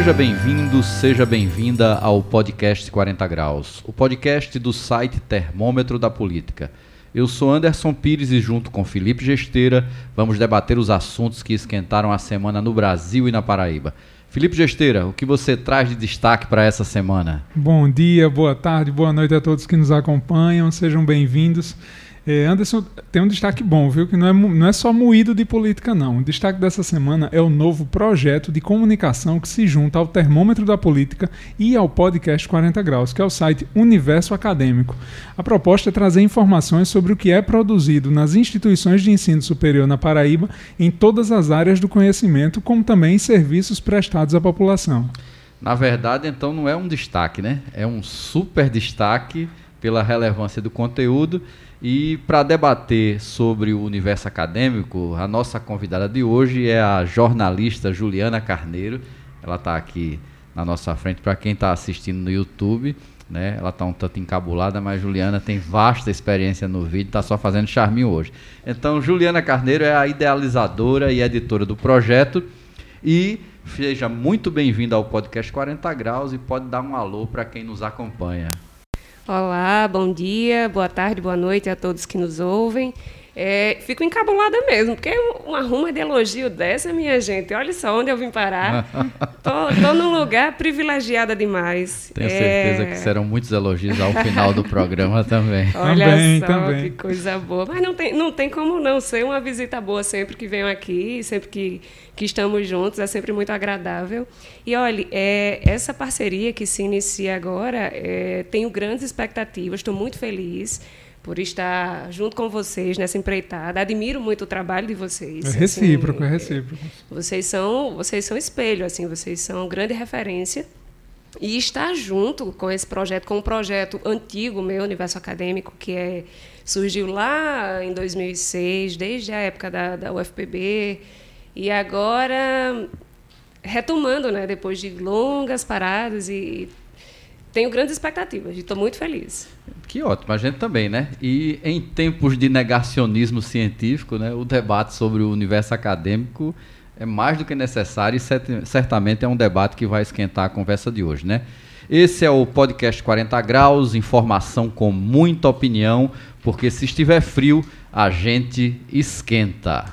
Seja bem-vindo, seja bem-vinda ao podcast 40 Graus, o podcast do site Termômetro da Política. Eu sou Anderson Pires e, junto com Felipe Gesteira, vamos debater os assuntos que esquentaram a semana no Brasil e na Paraíba. Felipe Gesteira, o que você traz de destaque para essa semana? Bom dia, boa tarde, boa noite a todos que nos acompanham, sejam bem-vindos. É, Anderson tem um destaque bom, viu? Que não é, não é só moído de política, não. O destaque dessa semana é o novo projeto de comunicação que se junta ao termômetro da política e ao podcast 40 Graus, que é o site Universo Acadêmico. A proposta é trazer informações sobre o que é produzido nas instituições de ensino superior na Paraíba, em todas as áreas do conhecimento, como também em serviços prestados à população. Na verdade, então, não é um destaque, né? É um super destaque pela relevância do conteúdo e para debater sobre o universo acadêmico, a nossa convidada de hoje é a jornalista Juliana Carneiro. Ela está aqui na nossa frente para quem está assistindo no YouTube. Né? Ela está um tanto encabulada, mas Juliana tem vasta experiência no vídeo, está só fazendo charminho hoje. Então, Juliana Carneiro é a idealizadora e editora do projeto e seja muito bem-vinda ao podcast 40 Graus e pode dar um alô para quem nos acompanha. Olá, bom dia, boa tarde, boa noite a todos que nos ouvem. É, fico encabulada mesmo, porque uma ruma de elogio dessa, minha gente, olha só onde eu vim parar. tô, tô num lugar privilegiada demais. Tenho é... certeza que serão muitos elogios ao final do programa também. Olha também, só também. que coisa boa. Mas não tem, não tem como não ser uma visita boa sempre que venho aqui, sempre que, que estamos juntos, é sempre muito agradável. E olha, é, essa parceria que se inicia agora, é, tenho grandes expectativas, estou muito feliz por estar junto com vocês nessa empreitada. Admiro muito o trabalho de vocês. É recíproco, assim, é recíproco. Vocês são, vocês são espelho, assim, vocês são grande referência. E estar junto com esse projeto, com um projeto antigo meu, Universo Acadêmico, que é, surgiu lá em 2006, desde a época da, da UFPB, e agora retomando, né, depois de longas paradas e tenho grandes expectativas estou muito feliz. Que ótimo, a gente também, né? E em tempos de negacionismo científico, né, o debate sobre o universo acadêmico é mais do que necessário e certamente é um debate que vai esquentar a conversa de hoje, né? Esse é o podcast 40 graus, informação com muita opinião, porque se estiver frio, a gente esquenta.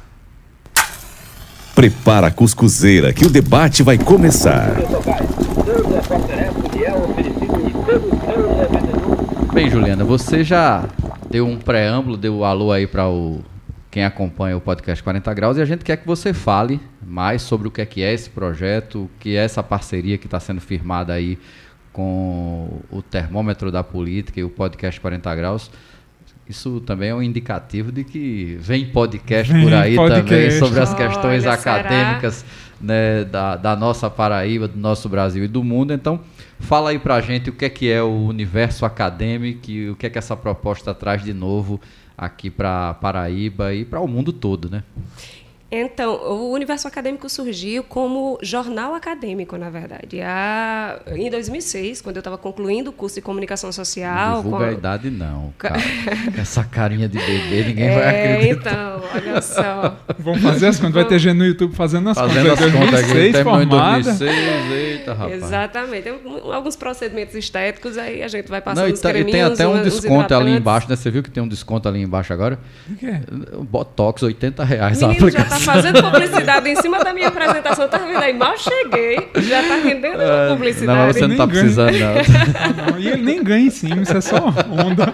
Prepara a cuscuzeira que o debate vai começar. Bem, Juliana, você já deu um preâmbulo, deu um alô aí para o quem acompanha o podcast 40 Graus e a gente quer que você fale mais sobre o que é, que é esse projeto, o que é essa parceria que está sendo firmada aí com o termômetro da política e o podcast 40 Graus. Isso também é um indicativo de que vem podcast vem por aí podcast. também sobre as questões Olha, acadêmicas né, da, da nossa Paraíba, do nosso Brasil e do mundo. Então, Fala aí pra gente o que é que é o universo acadêmico e o que é que essa proposta traz de novo aqui para Paraíba e para o mundo todo, né? Então, o Universo Acadêmico surgiu como jornal acadêmico, na verdade. A, em 2006, quando eu estava concluindo o curso de comunicação social. Não divulga a idade, não. Cara. Essa carinha de bebê, ninguém é, vai acreditar. Então, olha só. Vamos fazer as contas. Vai ter gente no YouTube fazendo as fazendo contas. Fazendo as contas aqui. Formada. 2006, eita, rapaz. Exatamente. Tem alguns procedimentos estéticos, aí a gente vai passando não, os e, e tem até um desconto ali embaixo, né? Você viu que tem um desconto ali embaixo agora? O quê? Botox, 80 reais Menino, a aplicação. Tá fazendo publicidade em cima da minha apresentação. Tá vendo aí? Mal cheguei, já tá rendendo uh, publicidade. Não, você não tá precisando, não. não. E ele nem ganha em cima, isso é só onda.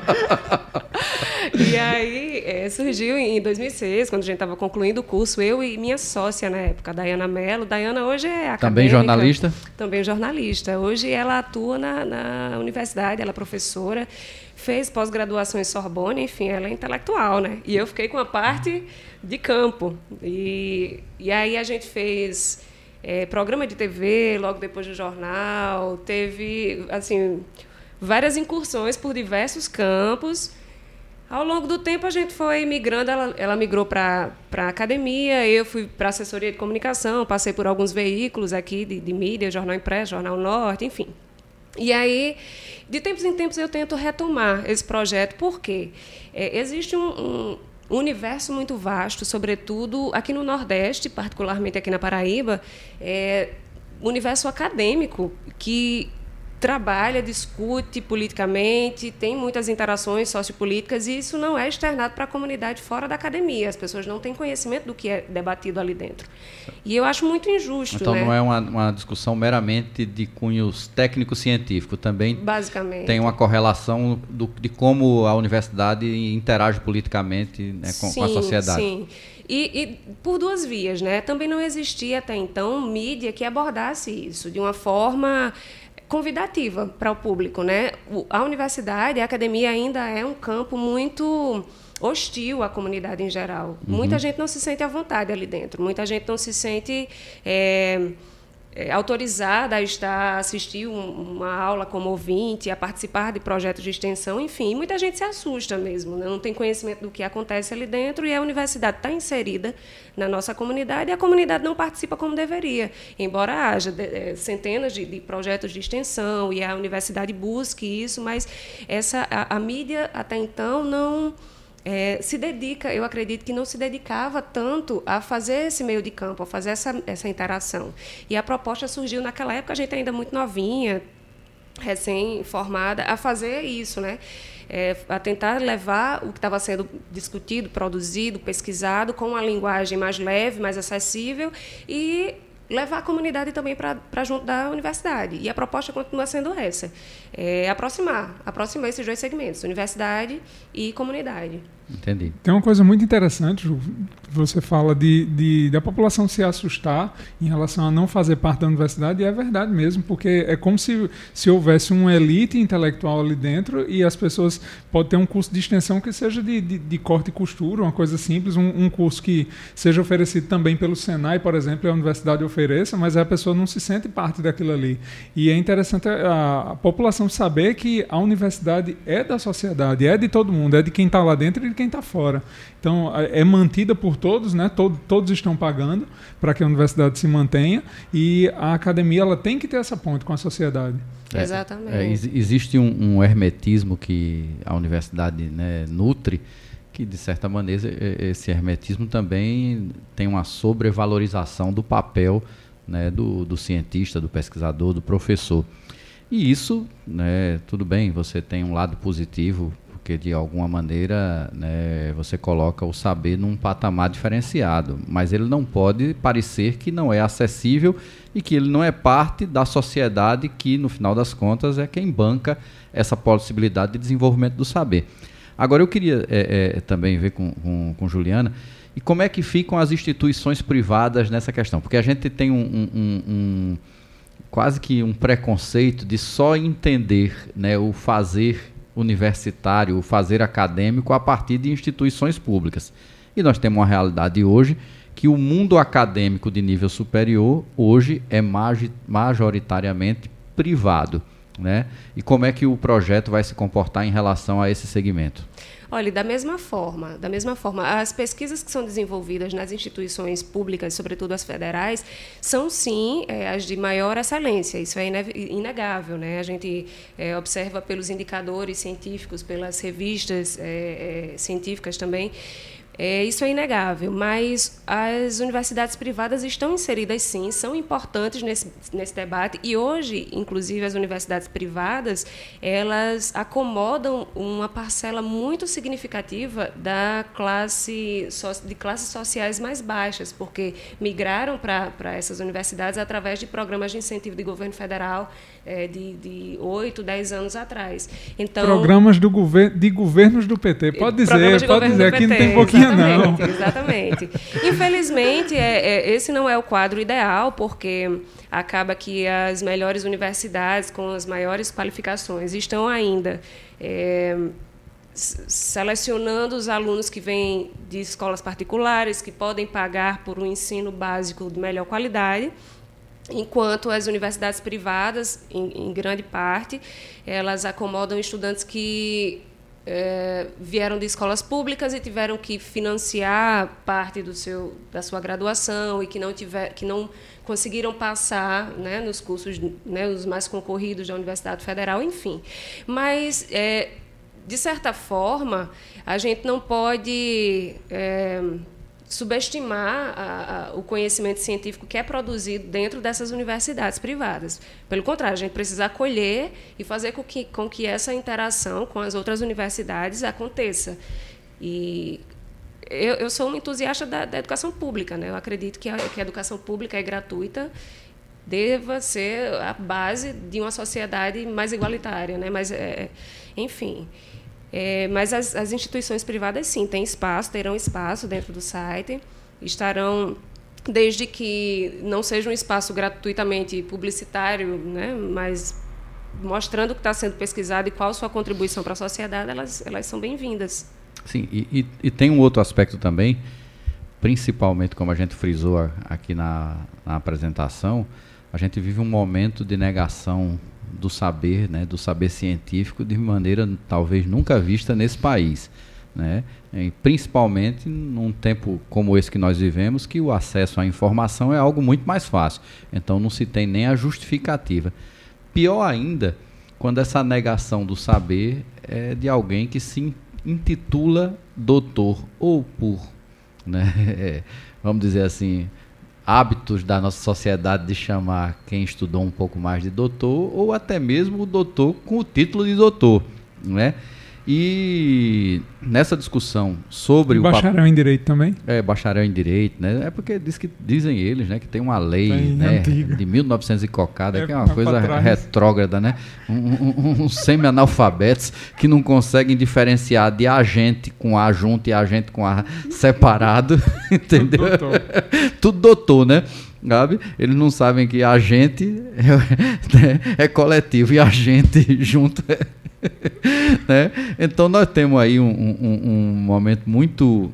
E aí é, surgiu em 2006, quando a gente estava concluindo o curso, eu e minha sócia na época, a Dayana Mello. Dayana hoje é acadêmica. Também jornalista? Também jornalista. Hoje ela atua na, na universidade, ela é professora fez pós-graduação em Sorbonne, enfim, ela é intelectual, né? E eu fiquei com a parte de campo. E, e aí a gente fez é, programa de TV, logo depois do jornal, teve, assim, várias incursões por diversos campos. Ao longo do tempo a gente foi migrando, ela, ela migrou para a academia, eu fui para assessoria de comunicação, passei por alguns veículos aqui de, de mídia, Jornal Impresso, Jornal Norte, enfim. E aí de tempos em tempos eu tento retomar esse projeto, porque é, existe um, um universo muito vasto, sobretudo aqui no Nordeste, particularmente aqui na Paraíba, é, universo acadêmico que trabalha, discute politicamente, tem muitas interações sociopolíticas e isso não é externado para a comunidade fora da academia. As pessoas não têm conhecimento do que é debatido ali dentro. E eu acho muito injusto. Então né? não é uma, uma discussão meramente de cunhos técnico-científico, também Basicamente. tem uma correlação do, de como a universidade interage politicamente né, com, sim, com a sociedade. Sim. E, e, por duas vias, né? Também não existia até então mídia que abordasse isso de uma forma convidativa para o público, né? A universidade, a academia ainda é um campo muito hostil à comunidade em geral. Uhum. Muita gente não se sente à vontade ali dentro. Muita gente não se sente é, é, autorizada a estar a assistir um, uma aula como ouvinte, a participar de projetos de extensão, enfim, muita gente se assusta mesmo, né? não tem conhecimento do que acontece ali dentro e a universidade está inserida na nossa comunidade e a comunidade não participa como deveria, embora haja de, é, centenas de, de, projetos de extensão e a universidade busque isso, mas essa a, a mídia até então não é, se dedica, eu acredito que não se dedicava tanto a fazer esse meio de campo, a fazer essa, essa interação. E a proposta surgiu naquela época, a gente ainda muito novinha, recém-formada, a fazer isso, né? É, a tentar levar o que estava sendo discutido, produzido, pesquisado com uma linguagem mais leve, mais acessível e levar a comunidade também para junto da universidade. E a proposta continua sendo essa: é aproximar, aproximar esses dois segmentos, universidade e comunidade. Entendi. Tem uma coisa muito interessante, Ju, você fala de, de, da população se assustar em relação a não fazer parte da universidade, e é verdade mesmo, porque é como se, se houvesse uma elite intelectual ali dentro e as pessoas podem ter um curso de extensão que seja de, de, de corte e costura, uma coisa simples, um, um, curso que seja oferecido também pelo Senai, por exemplo, e a universidade ofereça, mas a pessoa não se sente parte daquilo ali. E é interessante a, a população saber que a universidade é da sociedade, é de todo mundo, é de quem está lá dentro e de quem está fora. Então, é mantida por todos, né? Todo, todos estão pagando para que a universidade se mantenha e a academia ela tem que ter essa ponte com a sociedade. É, Exatamente. É, existe um, um, hermetismo que a universidade né, nutre, que de certa maneira esse hermetismo também tem uma sobrevalorização do papel né, do, do cientista, do pesquisador, do professor. E isso, né, tudo bem, você tem um lado positivo porque de alguma maneira né, você coloca o saber num patamar diferenciado, mas ele não pode parecer que não é acessível e que ele não é parte da sociedade que, no final das contas, é quem banca essa possibilidade de desenvolvimento do saber. Agora, eu queria é, é, também ver com, com, com, Juliana e como é que ficam as instituições privadas nessa questão, porque a gente tem um, um, um quase que um preconceito de só entender né, o fazer universitário, o fazer acadêmico a partir de instituições públicas. E nós temos uma realidade hoje que o mundo acadêmico de nível superior hoje é majoritariamente privado. Né? E como é que o projeto vai se comportar em relação a esse segmento? Olha, da mesma forma, da mesma forma, as pesquisas que são desenvolvidas nas instituições públicas, sobretudo as federais, são sim é, as de maior excelência. Isso é inegável, né? A gente é, observa pelos indicadores científicos, pelas revistas é, científicas também é, isso é inegável, mas as universidades privadas estão inseridas sim, são importantes nesse, nesse debate e hoje, inclusive, as universidades privadas elas acomodam uma parcela muito significativa da classe de classes sociais mais baixas, porque migraram para essas universidades através de programas de incentivo de governo federal é, de oito, dez anos atrás. Então, programas do gover de governos do PT, pode dizer, pode dizer, aqui não tem pouquinho não. Exatamente. Infelizmente, é, é, esse não é o quadro ideal, porque acaba que as melhores universidades com as maiores qualificações estão ainda é, selecionando os alunos que vêm de escolas particulares, que podem pagar por um ensino básico de melhor qualidade enquanto as universidades privadas, em, em grande parte, elas acomodam estudantes que é, vieram de escolas públicas e tiveram que financiar parte do seu, da sua graduação e que não, tiver, que não conseguiram passar né, nos cursos né, os mais concorridos da Universidade Federal, enfim. Mas, é, de certa forma, a gente não pode é, subestimar a, a, o conhecimento científico que é produzido dentro dessas universidades privadas. Pelo contrário, a gente precisa acolher e fazer com que, com que essa interação com as outras universidades aconteça. E eu, eu sou um entusiasta da, da, educação pública, né? Eu acredito que a, que a educação pública é gratuita, deva ser a base de uma sociedade mais igualitária, né? Mas, é, enfim. É, mas as, as, instituições privadas, sim, têm espaço, terão espaço dentro do site, estarão, desde que não seja um espaço gratuitamente publicitário, né, mas mostrando o que está sendo pesquisado e qual sua contribuição para a sociedade, elas, elas são bem-vindas. Sim, e, e, e, tem um outro aspecto também, principalmente como a gente frisou aqui na, na apresentação, a gente vive um momento de negação do saber, né, do saber científico de maneira talvez nunca vista nesse país. Né? E principalmente num tempo como esse que nós vivemos, que o acesso à informação é algo muito mais fácil. Então não se tem nem a justificativa. Pior ainda, quando essa negação do saber é de alguém que se intitula doutor ou por, né, vamos dizer assim, hábitos da nossa sociedade de chamar quem estudou um pouco mais de doutor ou até mesmo o doutor com o título de doutor, não é? E nessa discussão sobre bacharel o bacharel em direito também? É, bacharel em direito, né? É porque diz que, dizem eles, né, que tem uma lei né, de 1900 e cocada, é, que é uma coisa retrógrada, né? Um, um, um semi-analfabetos que não conseguem diferenciar de agente com A junto e agente com A separado, entendeu? Tudo doutor. Tudo doutor, né? Gabi, eles não sabem que agente é, né, é coletivo e agente junto é né? Então nós temos aí um, um, um momento muito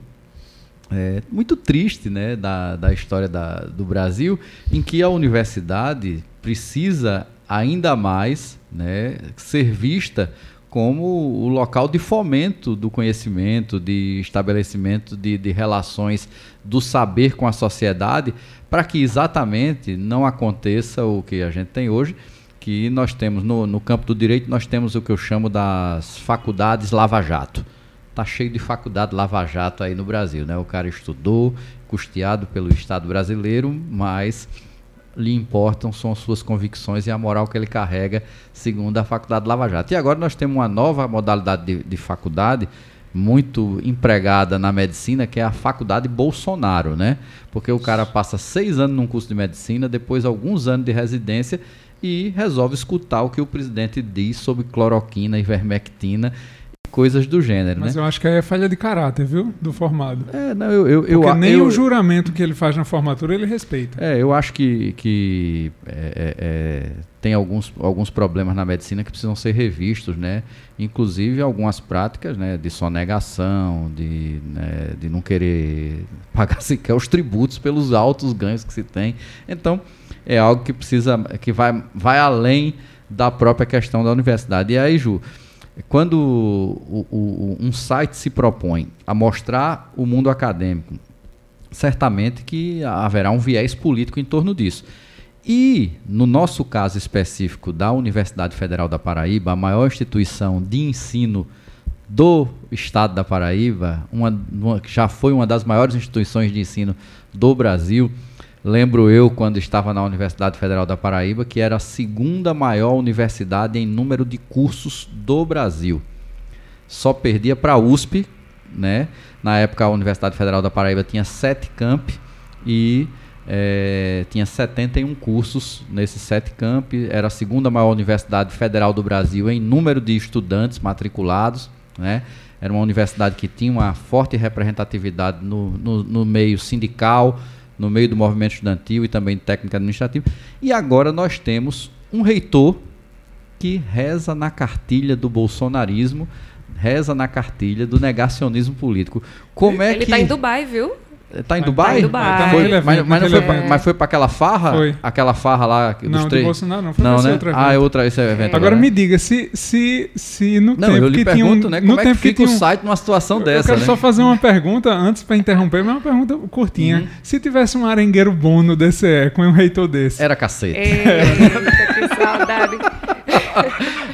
é, muito triste né, da, da história da, do Brasil, em que a universidade precisa ainda mais né, ser vista como o local de fomento do conhecimento, de estabelecimento de, de relações do saber com a sociedade, para que exatamente não aconteça o que a gente tem hoje, que nós temos no, no campo do direito, nós temos o que eu chamo das faculdades lava-jato. Está cheio de faculdade lava-jato aí no Brasil, né? O cara estudou, custeado pelo Estado brasileiro, mas lhe importam são suas convicções e a moral que ele carrega, segundo a faculdade Lava Jato. E agora nós temos uma nova modalidade de, de faculdade muito empregada na medicina, que é a faculdade Bolsonaro, né? Porque o cara passa seis anos num curso de medicina, depois alguns anos de residência e resolve escutar o que o presidente diz sobre cloroquina, e ivermectina coisas do gênero, Mas né? eu acho que é falha de caráter, viu? Do formado. É, não, eu, eu, Porque eu, nem eu, o juramento que ele faz na formatura ele respeita. É, eu acho que, que é, é, é, tem alguns, alguns problemas na medicina que precisam ser revistos, né? Inclusive algumas práticas né, de sonegação, de, né, de não querer pagar sequer os tributos pelos altos ganhos que se tem. Então, é algo que precisa, que vai, vai além da própria questão da universidade. E aí, Ju, quando o, o, um site se propõe a mostrar o mundo acadêmico, certamente que haverá um viés político em torno disso. E, no nosso caso específico da Universidade Federal da Paraíba, a maior instituição de ensino do estado da Paraíba, uma, uma, já foi uma das maiores instituições de ensino do Brasil, Lembro eu, quando estava na Universidade Federal da Paraíba, que era a segunda maior universidade em número de cursos do Brasil. Só perdia para a USP, né? Na época a Universidade Federal da Paraíba tinha sete campi e é, tinha 71 cursos nesses sete campi. Era a segunda maior universidade federal do Brasil em número de estudantes matriculados, né? Era uma universidade que tinha uma forte representatividade no, no, no meio sindical, no meio do movimento estudantil e também técnico administrativo. E agora nós temos um reitor que reza na cartilha do bolsonarismo, reza na cartilha do negacionismo político. Como é Ele que está em Dubai, viu? Tá em Dubai? Tá em Dubai. Foi, mas, mas, não foi pra, mas foi para aquela farra? Foi. Aquela farra lá dos não, três? Não, Bolsonaro não. Foi não, né? outra ah, é outra, esse é evento. Agora né? me diga, se, se, se no não, tempo eu lhe que pergunto, tinha um, né? no Como é tempo que fica que o um, site numa situação eu, dessa, Eu quero né? só fazer uma pergunta antes para interromper, mas uma pergunta curtinha. Uhum. Se tivesse um arengueiro bom no DCE com um reitor desse. Era cacete. Eita, que saudade.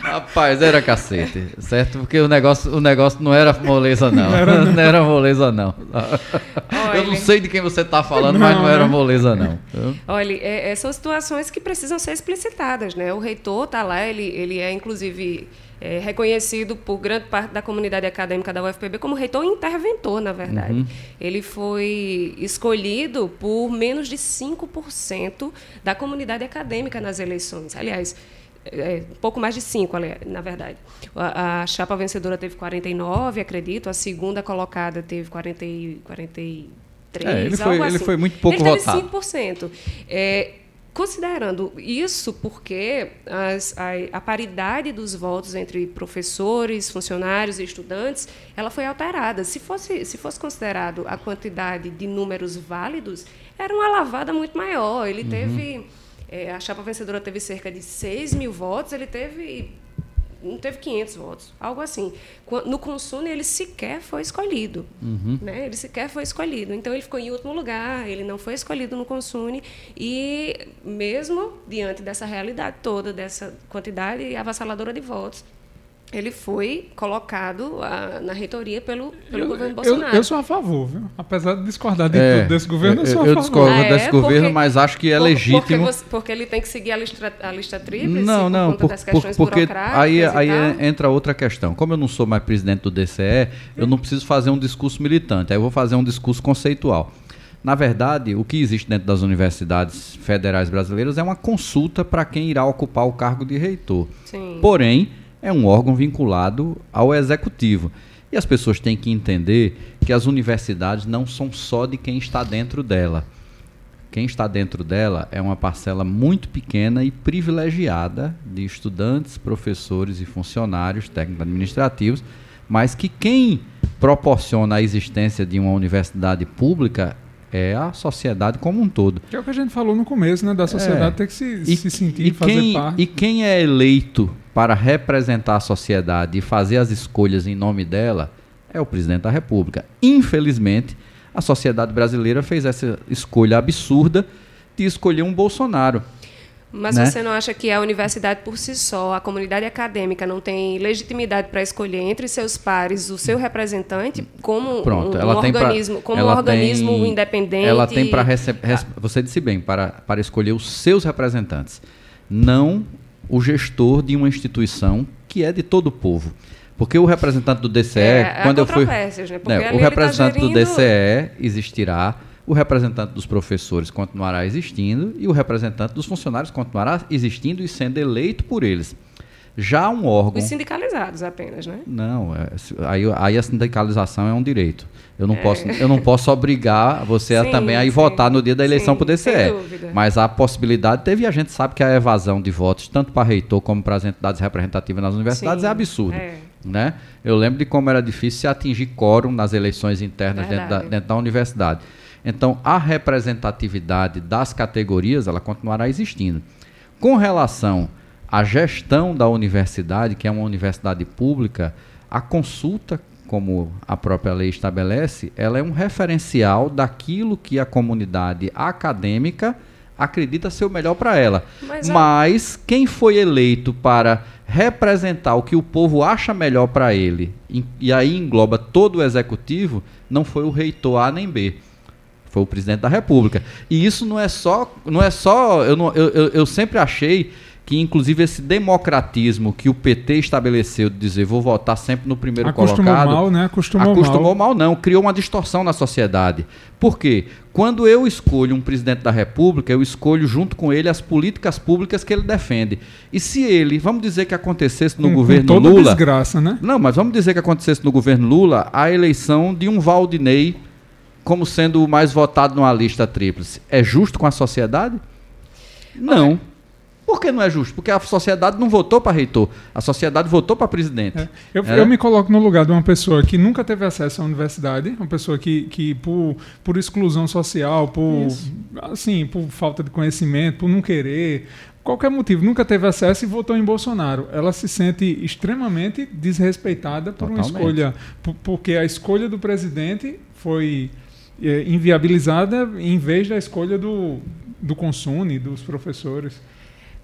Rapaz, era cacete, certo? Porque o negócio, o negócio não era moleza, não. Não era, não. era moleza, não. Olha, Eu não sei de quem você está falando, não, mas não era moleza, não. Olha, é, é, são situações que precisam ser explicitadas, né? O reitor está lá, ele, ele é, inclusive é, reconhecido por grande parte da comunidade acadêmica da UFPB como reitor interventor, na verdade. Uhum. Ele foi escolhido por menos de 5% da comunidade acadêmica nas eleições. Aliás, é, pouco mais de 5, na verdade. A, a, chapa vencedora teve 49, acredito, a segunda colocada teve 40, 43. É, ele, foi, assim. ele foi muito pouco ele votado. Ele teve 5%. É, Considerando isso, porque as, a, a, paridade dos votos entre professores, funcionários e estudantes, ela foi alterada. Se fosse, se fosse considerado a quantidade de números válidos, era uma lavada muito maior. Ele uhum. teve, é, a chapa vencedora teve cerca de 6 mil votos, ele teve não teve 500 votos, algo assim. No Consune, ele sequer foi escolhido. Uhum. Né? Ele sequer foi escolhido. Então, ele ficou em último lugar, ele não foi escolhido no Consune. E, mesmo diante dessa realidade toda, dessa quantidade avassaladora de votos, ele foi colocado a, na reitoria pelo, pelo eu, governo Bolsonaro. Eu, eu, sou a favor, viu? Apesar de discordar de é, tudo desse governo, eu sou eu, a favor. Eu discordo ah, desse é? governo, porque, mas acho que é por, legítimo. Porque, você, porque, ele tem que seguir a lista, a lista tríplice não, não, por, das questões por, porque aí, aí entra outra questão. Como eu não sou mais presidente do DCE, eu não preciso fazer um discurso militante, aí eu vou fazer um discurso conceitual. Na verdade, o que existe dentro das universidades federais brasileiras é uma consulta para quem irá ocupar o cargo de reitor. Sim. Porém, é um órgão vinculado ao executivo. E as pessoas têm que entender que as universidades não são só de quem está dentro dela. Quem está dentro dela é uma parcela muito pequena e privilegiada de estudantes, professores e funcionários técnicos administrativos, mas que quem proporciona a existência de uma universidade pública é a sociedade como um todo. Que é o que a gente falou no começo, né? Da sociedade é. ter que se, e, se sentir, e fazer quem, parte. E quem é eleito para representar a sociedade e fazer as escolhas em nome dela é o presidente da República. Infelizmente, a sociedade brasileira fez essa escolha absurda de escolher um Bolsonaro. Mas né? você não acha que a universidade por si só, a comunidade acadêmica, não tem legitimidade para escolher entre seus pares o seu representante como Pronto, um, um organismo, pra, como um organismo tem, independente? Ela tem para receber. Você disse bem, para, para escolher os seus representantes. Não o gestor de uma instituição que é de todo o povo. Porque o representante do DCE, é, quando eu fui. Né? né o tá representante tá gerindo... do DCE existirá, o representante dos professores continuará existindo e o representante dos funcionários continuará existindo e sendo eleito por eles. Já um órgão. Os sindicalizados apenas, né? Não, é, aí, aí a sindicalização é um direito. Eu não, é. posso, eu não posso obrigar você sim, a também a ir sim. votar no dia da eleição para o DCE. Mas a possibilidade teve, e a gente sabe que a evasão de votos, tanto para reitor como para as entidades representativas nas universidades, sim, é absurdo. É. Né? Eu lembro de como era difícil se atingir quórum nas eleições internas dentro da, dentro da universidade. Então, a representatividade das categorias, ela continuará existindo. Com relação à gestão da universidade, que é uma universidade pública, a consulta como a própria lei estabelece, ela é um referencial daquilo que a comunidade acadêmica acredita ser o melhor para ela. Mas, Mas, quem foi eleito para representar o que o povo acha melhor para ele, e aí engloba todo o executivo, não foi o reitor A nem B. Foi o presidente da República. E isso não é só. Não é só. Eu, não, eu, eu, eu sempre achei que inclusive esse democratismo que o PT estabeleceu de dizer vou votar sempre no primeiro acostumou colocado. Mal, né? Acostumou, acostumou mal. mal, não, criou uma distorção na sociedade. Por quê? Quando eu escolho um presidente da República, eu escolho junto com ele as políticas públicas que ele defende. E se ele, vamos dizer que acontecesse no com, governo com toda Lula, desgraça, né? Não, mas vamos dizer que acontecesse no governo Lula a eleição de um Valdinei como sendo o mais votado numa lista tríplice. É justo com a sociedade? Não. Okay. Por que não é justo? Porque a sociedade não votou para reitor, a sociedade votou para presidente. É. Eu, é. eu, me coloco no lugar de uma pessoa que nunca teve acesso à universidade, uma pessoa que, que por, por exclusão social, por, assim, por falta de conhecimento, por não querer, qualquer motivo, nunca teve acesso e votou em Bolsonaro. Ela se sente extremamente desrespeitada por Totalmente. uma escolha, por, porque a escolha do presidente foi é, inviabilizada em vez da escolha do, do Consune, dos professores.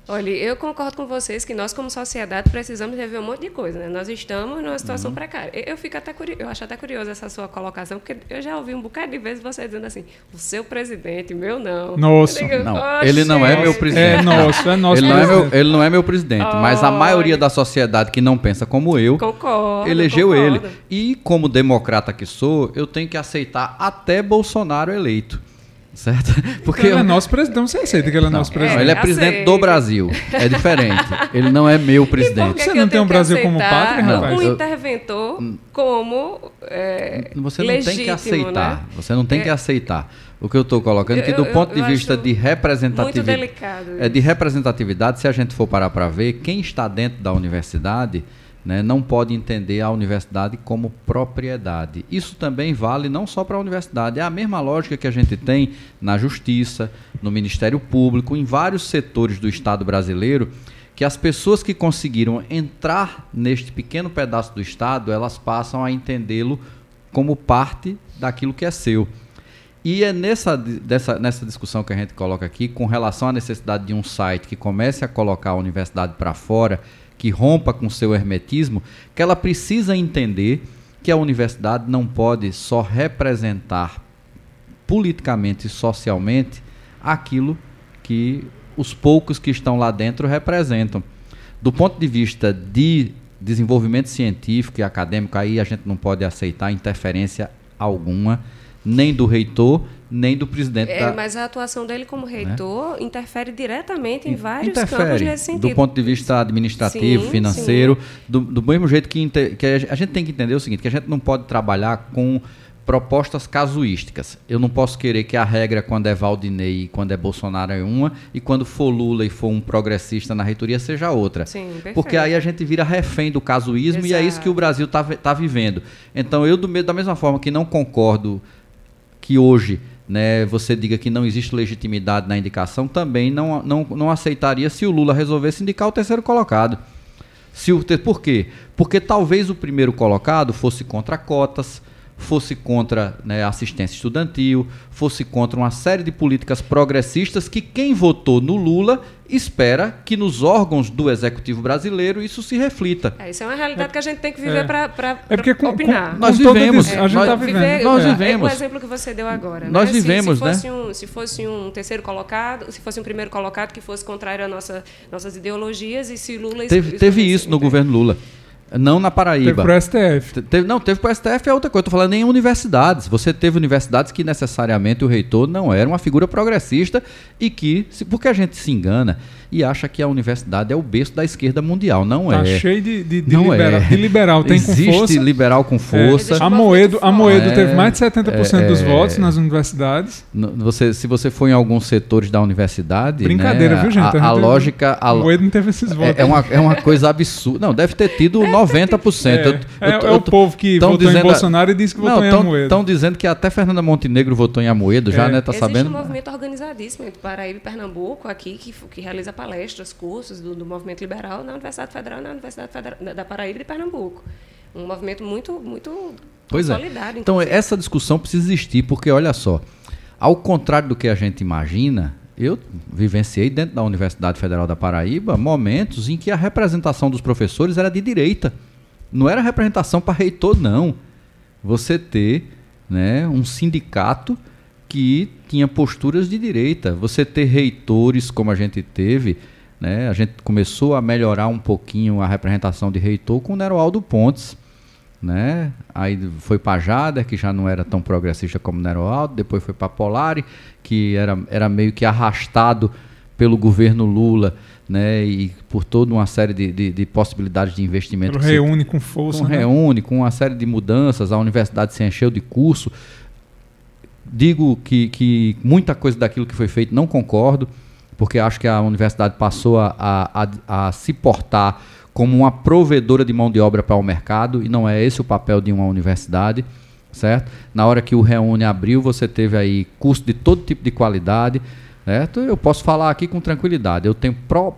Olha, eu concordo com vocês que nós, como sociedade, precisamos rever um monte de coisa. Né? Nós estamos numa situação uhum. precária. Eu, fico até curioso, eu acho até curioso essa sua colocação, porque eu já ouvi um bocado de vezes você dizendo assim: o seu presidente, meu não. Nossa, digo, não. ele não é meu presidente. É nosso, é nosso. Ele não é meu, ele não é meu presidente, oh, mas a maioria da sociedade que não pensa como eu, concordo, elegeu concordo. ele. E como democrata que sou, eu tenho que aceitar até Bolsonaro eleito. Certo? Porque ele é nosso presidente, não você aceita que ele é não, nosso presidente. Não, ele é presidente do Brasil. É diferente. Ele não é meu presidente. Você não tem um Brasil como pátria, rapaz? Um interventor como é, Você não legítimo, tem que aceitar. Né? Você não tem é, que aceitar. O que eu estou colocando é que do eu, ponto de vista de representatividade, é de representatividade, se a gente for parar para ver, quem está dentro da universidade né, não pode entender a universidade como propriedade. Isso também vale não só para a universidade, é a mesma lógica que a gente tem na justiça, no Ministério Público, em vários setores do Estado brasileiro, que as pessoas que conseguiram entrar neste pequeno pedaço do Estado, elas passam a entendê-lo como parte daquilo que é seu. E é nessa, dessa, nessa discussão que a gente coloca aqui, com relação à necessidade de um site que comece a colocar a universidade para fora, que rompa com seu hermetismo, que ela precisa entender que a universidade não pode só representar politicamente e socialmente aquilo que os poucos que estão lá dentro representam. Do ponto de vista de desenvolvimento científico e acadêmico, aí a gente não pode aceitar interferência alguma, nem do reitor, nem do presidente. É, da... Mas a atuação dele como né? reitor né? interfere diretamente em vários interfere, campos nesse sentido. Do ponto de vista administrativo, sim, financeiro, sim. Do, do, mesmo jeito que, que a gente tem que entender o seguinte, que a gente não pode trabalhar com propostas casuísticas. Eu não posso querer que a regra, quando é Valdinei e quando é Bolsonaro, é uma, e quando for Lula e for um progressista na reitoria, seja outra. Sim, Porque aí a gente vira refém do casuísmo Exato. e é isso que o Brasil está tá vivendo. Então, eu, do, da mesma forma que não concordo que hoje né, você diga que não existe legitimidade na indicação, também não, não, não aceitaria se o Lula resolvesse indicar o terceiro colocado. Se o, por quê? Porque talvez o primeiro colocado fosse contra cotas, fosse contra né, assistência estudantil, fosse contra uma série de políticas progressistas que quem votou no Lula espera que nos órgãos do executivo brasileiro isso se reflita. É, isso é uma realidade é, que a gente tem que viver é, para é porque com, opinar. Com, nós vivemos, é, a gente está vivendo. Nós vivemos. É o exemplo que você deu agora. Nós né? vivemos, se, se fosse né? Um, se fosse um terceiro colocado, se fosse um primeiro colocado que fosse contrário às nossa, nossas ideologias e se Lula... Teve, teve isso no governo Lula. Não na Paraíba. Teve pro STF. Teve, não, teve pro STF é outra coisa. Estou falando em universidades. Você teve universidades que necessariamente o reitor não era uma figura progressista e que, se, porque a gente se engana e acha que a universidade é o berço da esquerda mundial. Não tá é. cheio de, de, de, não liberal, é. de liberal. Tem Existe com força. liberal com força. É. A Moedo, a Moedo é, teve mais de 70% é, dos votos nas universidades. Você, se você for em alguns setores da universidade. Brincadeira, né, viu, gente? A, a, a lógica. A Moedo não teve esses votos. É, é, uma, é uma coisa absurda. Não, deve ter tido 90%. É, eu, eu, é, é o povo que votou em Bolsonaro e disse que votou não, em Amoedo. Estão dizendo que até Fernanda Montenegro votou em Amoedo, já, né? Tá Existe sabendo? um movimento organizadíssimo entre Paraíba e Pernambuco aqui que, que realiza palestras, cursos do, do movimento liberal na Universidade Federal e na Universidade Federal, da Paraíba e de Pernambuco. Um movimento muito, muito pois é. solidário. É. Então, essa discussão precisa existir, porque, olha só, ao contrário do que a gente imagina, eu vivenciei dentro da Universidade Federal da Paraíba momentos em que a representação dos professores era de direita. Não era representação para reitor, não. Você ter né, um sindicato que tinha posturas de direita. Você ter reitores, como a gente teve, né? A gente começou a melhorar um pouquinho a representação de reitor com o Neroaldo Pontes. Né? Aí foi para Jader, que já não era tão progressista como Neroaldo, depois foi para Polari, que era, era meio que arrastado pelo governo Lula, né? E por toda uma série de, de, de possibilidades de investimento. Pelo reúne com força. Com né? reúne, com uma série de mudanças, a universidade se encheu de curso. Digo que, que muita coisa daquilo que foi feito não concordo porque acho que a universidade passou a, a, a se portar como uma provedora de mão de obra para o mercado, e não é esse o papel de uma universidade, certo? Na hora que o Reúne abriu, você teve aí curso de todo tipo de qualidade, certo? Eu posso falar aqui com tranquilidade. Eu tenho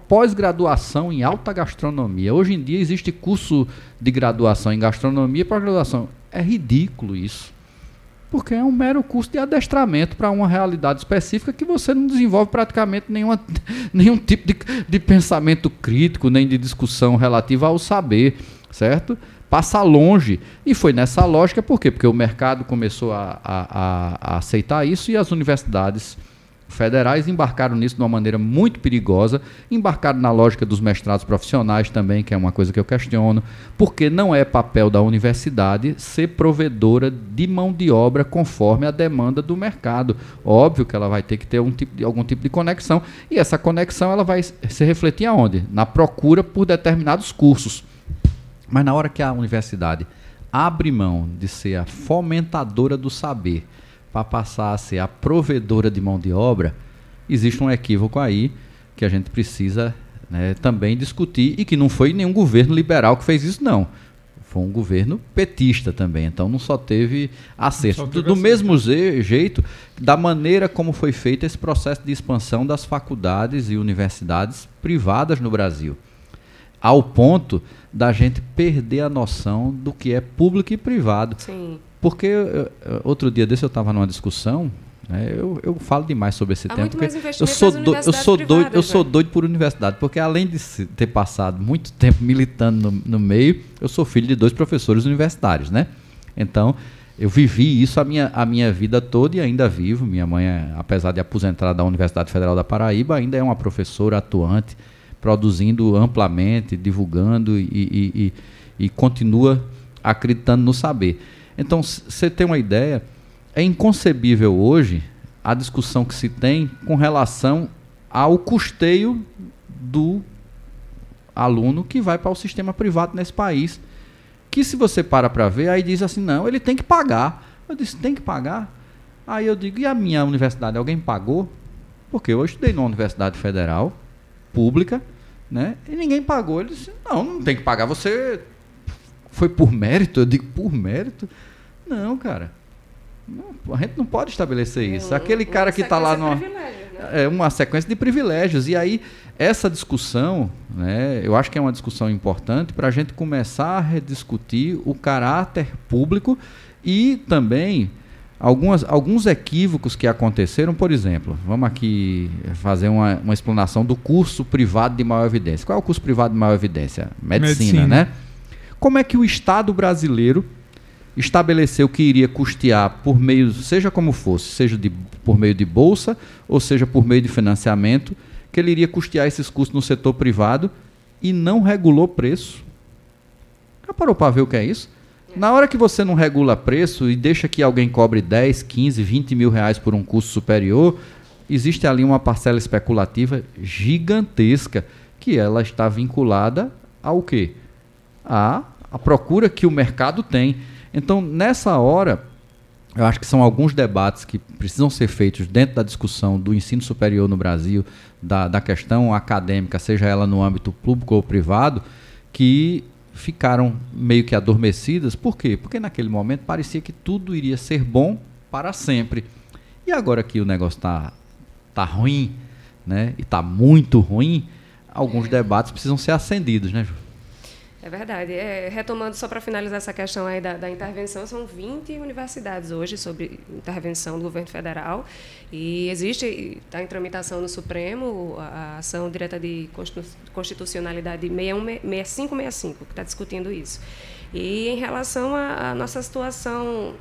pós-graduação em alta gastronomia. Hoje em dia existe curso de graduação em gastronomia e pós-graduação. É ridículo isso. Porque é um mero curso de adestramento para uma realidade específica que você não desenvolve praticamente nenhuma, nenhum tipo de, de pensamento crítico, nem de discussão relativa ao saber, certo? Passa longe. E foi nessa lógica, por quê? Porque o mercado começou a, a, a aceitar isso e as universidades federais embarcaram nisso de uma maneira muito perigosa, embarcaram na lógica dos mestrados profissionais também, que é uma coisa que eu questiono, porque não é papel da universidade ser provedora de mão de obra conforme a demanda do mercado. Óbvio que ela vai ter que ter um tipo de, algum tipo de conexão, e essa conexão ela vai se refletir aonde? Na procura por determinados cursos. Mas na hora que a universidade abre mão de ser a fomentadora do saber, para passar a ser a provedora de mão de obra, existe um equívoco aí que a gente precisa né, também discutir e que não foi nenhum governo liberal que fez isso, não. Foi um governo petista também, então não só teve acerto. Só teve do, do mesmo jeito, da maneira como foi feito esse processo de expansão das faculdades e universidades privadas no Brasil. Ao ponto da gente perder a noção do que é público e privado. Sim. Porque outro dia desse eu estava numa discussão, né, eu, eu falo demais sobre esse Há tema. Porque eu sou, do, eu, sou doido, eu sou né? doido por universidade, porque além de ter passado muito tempo militando no, no meio, eu sou filho de dois professores universitários, né? Então, eu vivi isso a minha, a minha vida toda e ainda vivo. Minha mãe, é, apesar de aposentada da Universidade Federal da Paraíba, ainda é uma professora atuante, produzindo amplamente, divulgando e, e, e, e continua acreditando no saber. Então, você tem uma ideia, é inconcebível hoje a discussão que se tem com relação ao custeio do aluno que vai para o sistema privado nesse país. Que se você para para ver, aí diz assim, não, ele tem que pagar. Eu disse, tem que pagar? Aí eu digo, e a minha universidade, alguém pagou? Porque eu estudei numa universidade federal, pública, né? E ninguém pagou. Ele disse, não, não tem que pagar, você foi por mérito? Eu digo, por mérito? Não, cara. Não, a gente não pode estabelecer isso. Aquele cara que está lá numa. Né? É uma sequência de privilégios. E aí, essa discussão, né, eu acho que é uma discussão importante para a gente começar a rediscutir o caráter público e também algumas, alguns equívocos que aconteceram. Por exemplo, vamos aqui fazer uma, uma explanação do curso privado de maior evidência. Qual é o curso privado de maior evidência? Medicina, Medicina. né? Como é que o Estado brasileiro estabeleceu que iria custear por meio, seja como fosse, seja de, por meio de bolsa ou seja por meio de financiamento, que ele iria custear esses custos no setor privado e não regulou preço? Já parou para ver o que é isso? Na hora que você não regula preço e deixa que alguém cobre 10, 15, 20 mil reais por um custo superior, existe ali uma parcela especulativa gigantesca que ela está vinculada ao quê? A a procura que o mercado tem. Então, nessa hora, eu acho que são alguns debates que precisam ser feitos dentro da discussão do ensino superior no Brasil, da, da questão acadêmica, seja ela no âmbito público ou privado, que ficaram meio que adormecidas. Por quê? Porque naquele momento parecia que tudo iria ser bom para sempre. E agora que o negócio está tá ruim, né, e está muito ruim, alguns debates precisam ser acendidos, né, Ju? É verdade. É, retomando só para finalizar essa questão aí da, da, intervenção, são 20 universidades hoje sobre intervenção do governo federal e existe, está em tramitação no Supremo a, ação direta de constitucionalidade 6565, que está discutindo isso. E em relação à nossa situação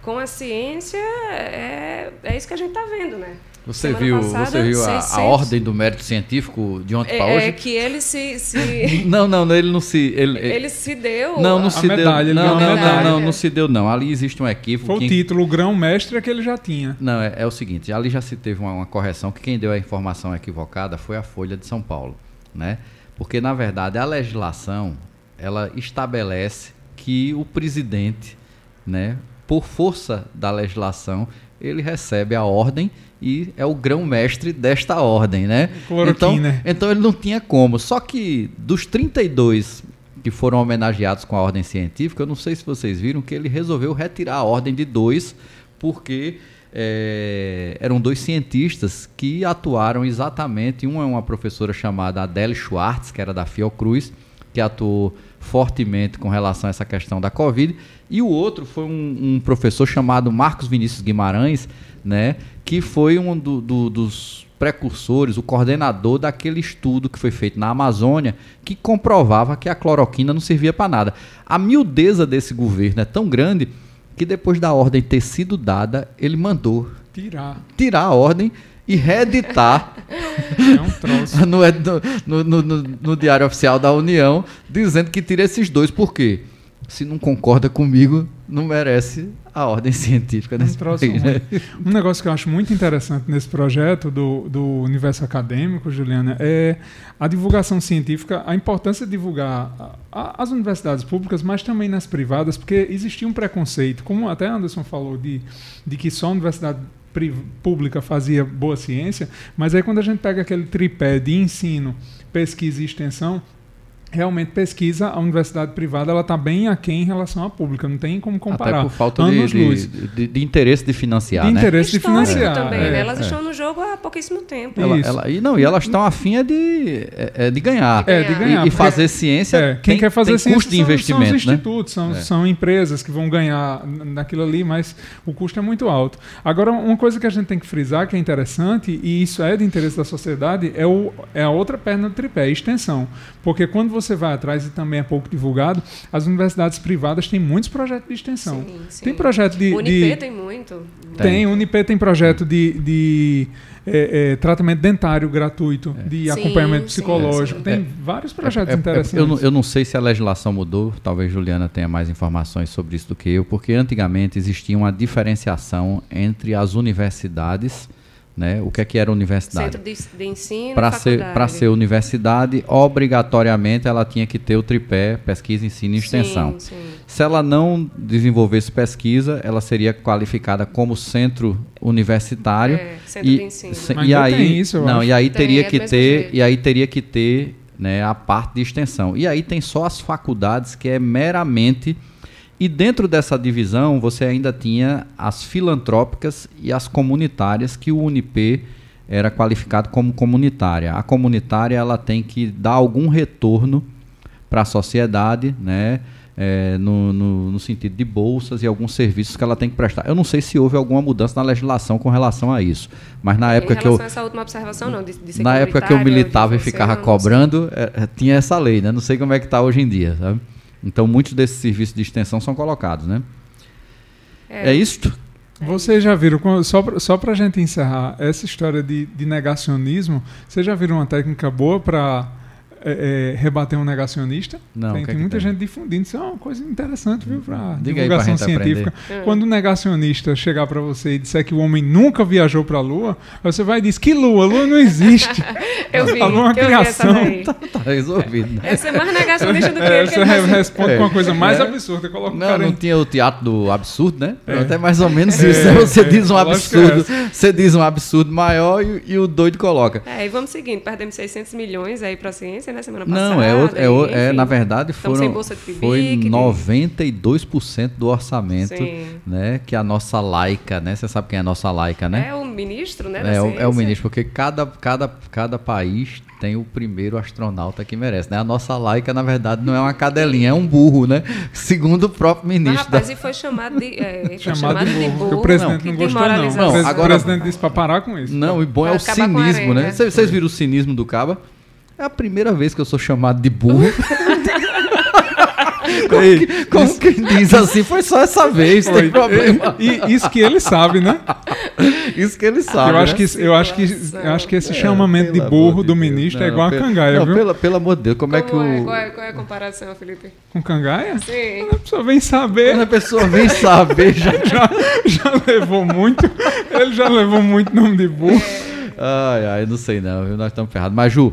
com a ciência, é, é isso que a gente está vendo, né? Você Semana viu, passada, você viu a, a, ordem do mérito científico de ontem é, para hoje? É que ele se, se... não, não, ele não se ele, ele se deu Não, não se medalha, deu. Não, não, não, não, não, se deu não. Ali existe um equívoco. Foi o título, o grão mestre é que ele já tinha. Não, é, é o seguinte, ali já se teve uma, uma, correção que quem deu a informação equivocada foi a Folha de São Paulo, né? Porque na verdade a legislação ela estabelece que o presidente, né, por força da legislação, ele recebe a ordem e é o grão-mestre desta ordem, né? Então, então ele não tinha como. Só que dos 32 que foram homenageados com a ordem científica, eu não sei se vocês viram que ele resolveu retirar a ordem de dois, porque é, eram dois cientistas que atuaram exatamente. Um é uma professora chamada Adele Schwartz, que era da Fiocruz, que atuou fortemente com relação a essa questão da Covid. E o outro foi um, um professor chamado Marcos Vinícius Guimarães, né, que foi um do, do, dos precursores, o coordenador daquele estudo que foi feito na Amazônia, que comprovava que a cloroquina não servia para nada. A miudeza desse governo é tão grande que depois da ordem ter sido dada, ele mandou Tirar. tirar a ordem e reeditar É um no, no, no- no Diário Oficial da União, dizendo que tira esses dois. Por quê? Se não concorda comigo, não merece a ordem científica Um, desse troço país, né? um negócio que eu acho muito interessante nesse projeto do, do universo acadêmico, Juliana, é a divulgação científica, a importância de divulgar as universidades públicas, mas também nas privadas, porque existia um preconceito, como até Anderson falou, de, de que só a universidade pública fazia boa ciência, mas aí quando a gente pega aquele tripé de ensino, pesquisa e extensão, realmente pesquisa, a universidade privada ela está bem aquém em relação à pública, não tem como comparar. Até por falta de, de, de- de interesse de financiar, De né? interesse de Histórico financiar. também, é. né? Elas é. estão no jogo há pouquíssimo tempo. Ela, ela- e não, e elas estão afim é de, é, é de ganhar. É, de E- ganhar. E, e fazer ciência É, quem tem, quer fazer tem ciência custo de são- investimento, são os né? institutos, são, É. são empresas que vão ganhar naquilo ali, mas o custo é muito alto. Agora, uma coisa que a gente tem que frisar, que é interessante, e isso é de interesse da sociedade, é, o, é a outra perna do tripé, a extensão. Porque quando você vai atrás, e também é pouco divulgado, as universidades privadas têm muitos projetos de extensão. Sim, sim. Tem projeto de... O Unip de- tem muito. Tem, o Unip tem projeto de, de é, é, tratamento dentário gratuito, de Sim, acompanhamento sim, psicológico. sim. Tem É. vários projetos É- é- interessantes. eu, não, eu não sei se a legislação mudou, talvez Juliana tenha mais informações sobre isso do que eu, porque antigamente existia uma diferenciação entre as universidades, né? O que é que era universidade? Centro de, de ensino, Para ser, ser universidade, obrigatoriamente ela tinha que ter o tripé pesquisa, ensino e extensão. Sim, sim. Se ela não desenvolvesse pesquisa, ela seria qualificada como centro universitário. É, centro e, de ensino. se- Mas e aí, isso, não, acho. e aí Tem, teria é que ter, jeito. e aí teria que ter, né, a parte de extensão. E aí tem só as faculdades que é meramente e dentro dessa divisão você ainda tinha as filantrópicas e as comunitárias que o Unip era qualificado como comunitária. A comunitária ela tem que dar algum retorno para a sociedade, né? é, no, no- no sentido de bolsas e alguns serviços que ela tem que prestar. Eu não sei se houve alguma mudança na legislação com relação a isso, mas na época que eu essa última observação, não. De, de ser na época que eu militava e ficava não- cobrando, é, é, tinha essa lei, né? Não sei como é que está hoje em dia, sabe? Então muitos desses serviços de extensão são colocados, né? É, isto? Vocês já viram, só pra, só pra gente encerrar, essa história de, de negacionismo, vocês já viram uma técnica boa para rebater um negacionista? Não, tem o que é tem que muita tem? gente difundindo, isso é uma coisa interessante, viu, para divulgação científica. aprender. Quando um negacionista chegar para você e disser que o homem nunca viajou para a Lua, você vai dizer que Lua? A Lua não existe. Eu vi, A Lua é uma criação. daí. Tá resolvido, né? Essa é mais negacionista do que É, você re- responde É. com uma coisa mais É. absurda. Coloca o Não, cara não em- tinha o teatro do absurdo, né? É. Até mais ou menos É, isso. né? Você é, diz um é absurdo, você diz um absurdo maior e, e o doido coloca. É, e vamos seguindo. Perdemos 600 milhões aí para a ciência, né? Semana passada. Não, é, outro, é, o- é, na verdade Estamos foram sem bolsa de foi PIBIC, de- 92% do orçamento, Sim. né, que a nossa laica, né? Você sabe quem é a nossa laica, né? É o ministro, né? É, o, é o ciência. ministro, porque cada, cada, cada país tem o primeiro astronauta que merece, né? A nossa laica, na verdade, não é uma cadelinha, é um burro, né? Segundo o próprio Mas, ministro. rapaz, da- e foi chamado de. É, foi Chamado de burro. o burro, presidente que não gostou, não. O Não, agora- O presidente disse para parar com isso. Não, e bom é Pra o cinismo, né? vocês viram o cinismo do Caba? É a primeira vez que eu sou chamado de burro. como, Ei, que- como quem diz assim, foi só essa vez, Foi. tem problema. E isso que ele sabe, né? Isso que ele sabe. eu, acho né? que, eu, acho que, eu acho que esse chamamento de burro do de Deus. ministro é Não, igual a pelo- cangaia, não, viu? Pelo, pelo amor de Deus, como, é que Como é? o. Qual, é, qual é a comparação, Felipe? Com cangaia? Sim. A pessoa vem saber. Quando a pessoa vem saber, já. Já, já levou muito. Ele já levou muito nome de burro. Ai, ai, não sei não, viu? Nós estamos ferrados. Mas, Ju,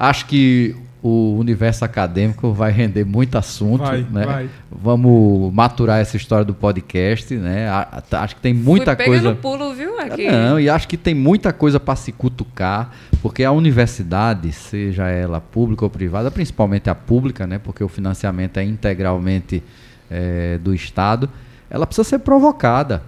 acho que o universo acadêmico vai render muito assunto, Vai, né? vai. Vamos maturar essa história do podcast, né? Acho que tem muita Fui coisa. pega no pulo, viu? Aqui. Não, e acho que tem muita coisa para se cutucar, porque a universidade, seja ela pública ou privada, principalmente a pública, né, porque o financiamento é integralmente eh, do Estado, ela precisa ser provocada.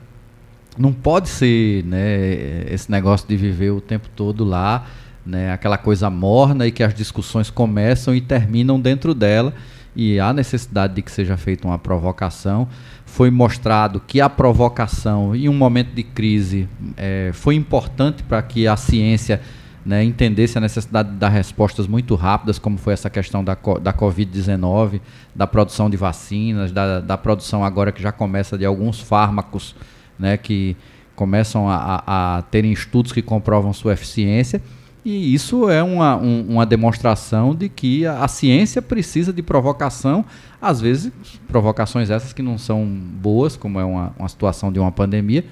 Não pode ser né, esse negócio de viver o tempo todo lá, né, aquela coisa morna e que as discussões começam e terminam dentro dela e há necessidade de que seja feita uma provocação. Foi mostrado que a provocação, em um momento de crise, é, foi importante para que a ciência né, entendesse a necessidade de dar respostas muito rápidas, como foi essa questão da, da Covid-19, da produção de vacinas, da, da produção agora que já começa de alguns fármacos né, que começam a, a, a terem estudos que comprovam sua eficiência. E isso é uma, um, uma demonstração de que a, a, ciência precisa de provocação, às vezes provocações essas que não são boas, como é uma, uma situação de uma pandemia,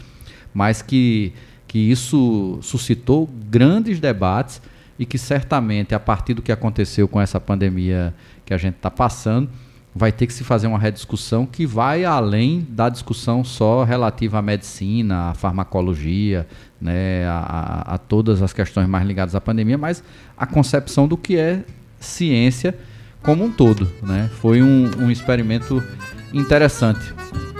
mas que, que isso suscitou grandes debates e que certamente, a partir do que aconteceu com essa pandemia que a gente está passando, vai ter que se fazer uma rediscussão que vai além da discussão só relativa à medicina, à farmacologia, né, a, a, todas as questões mais ligadas à pandemia, mas a concepção do que é ciência como um todo. Né? Foi um, um experimento interessante.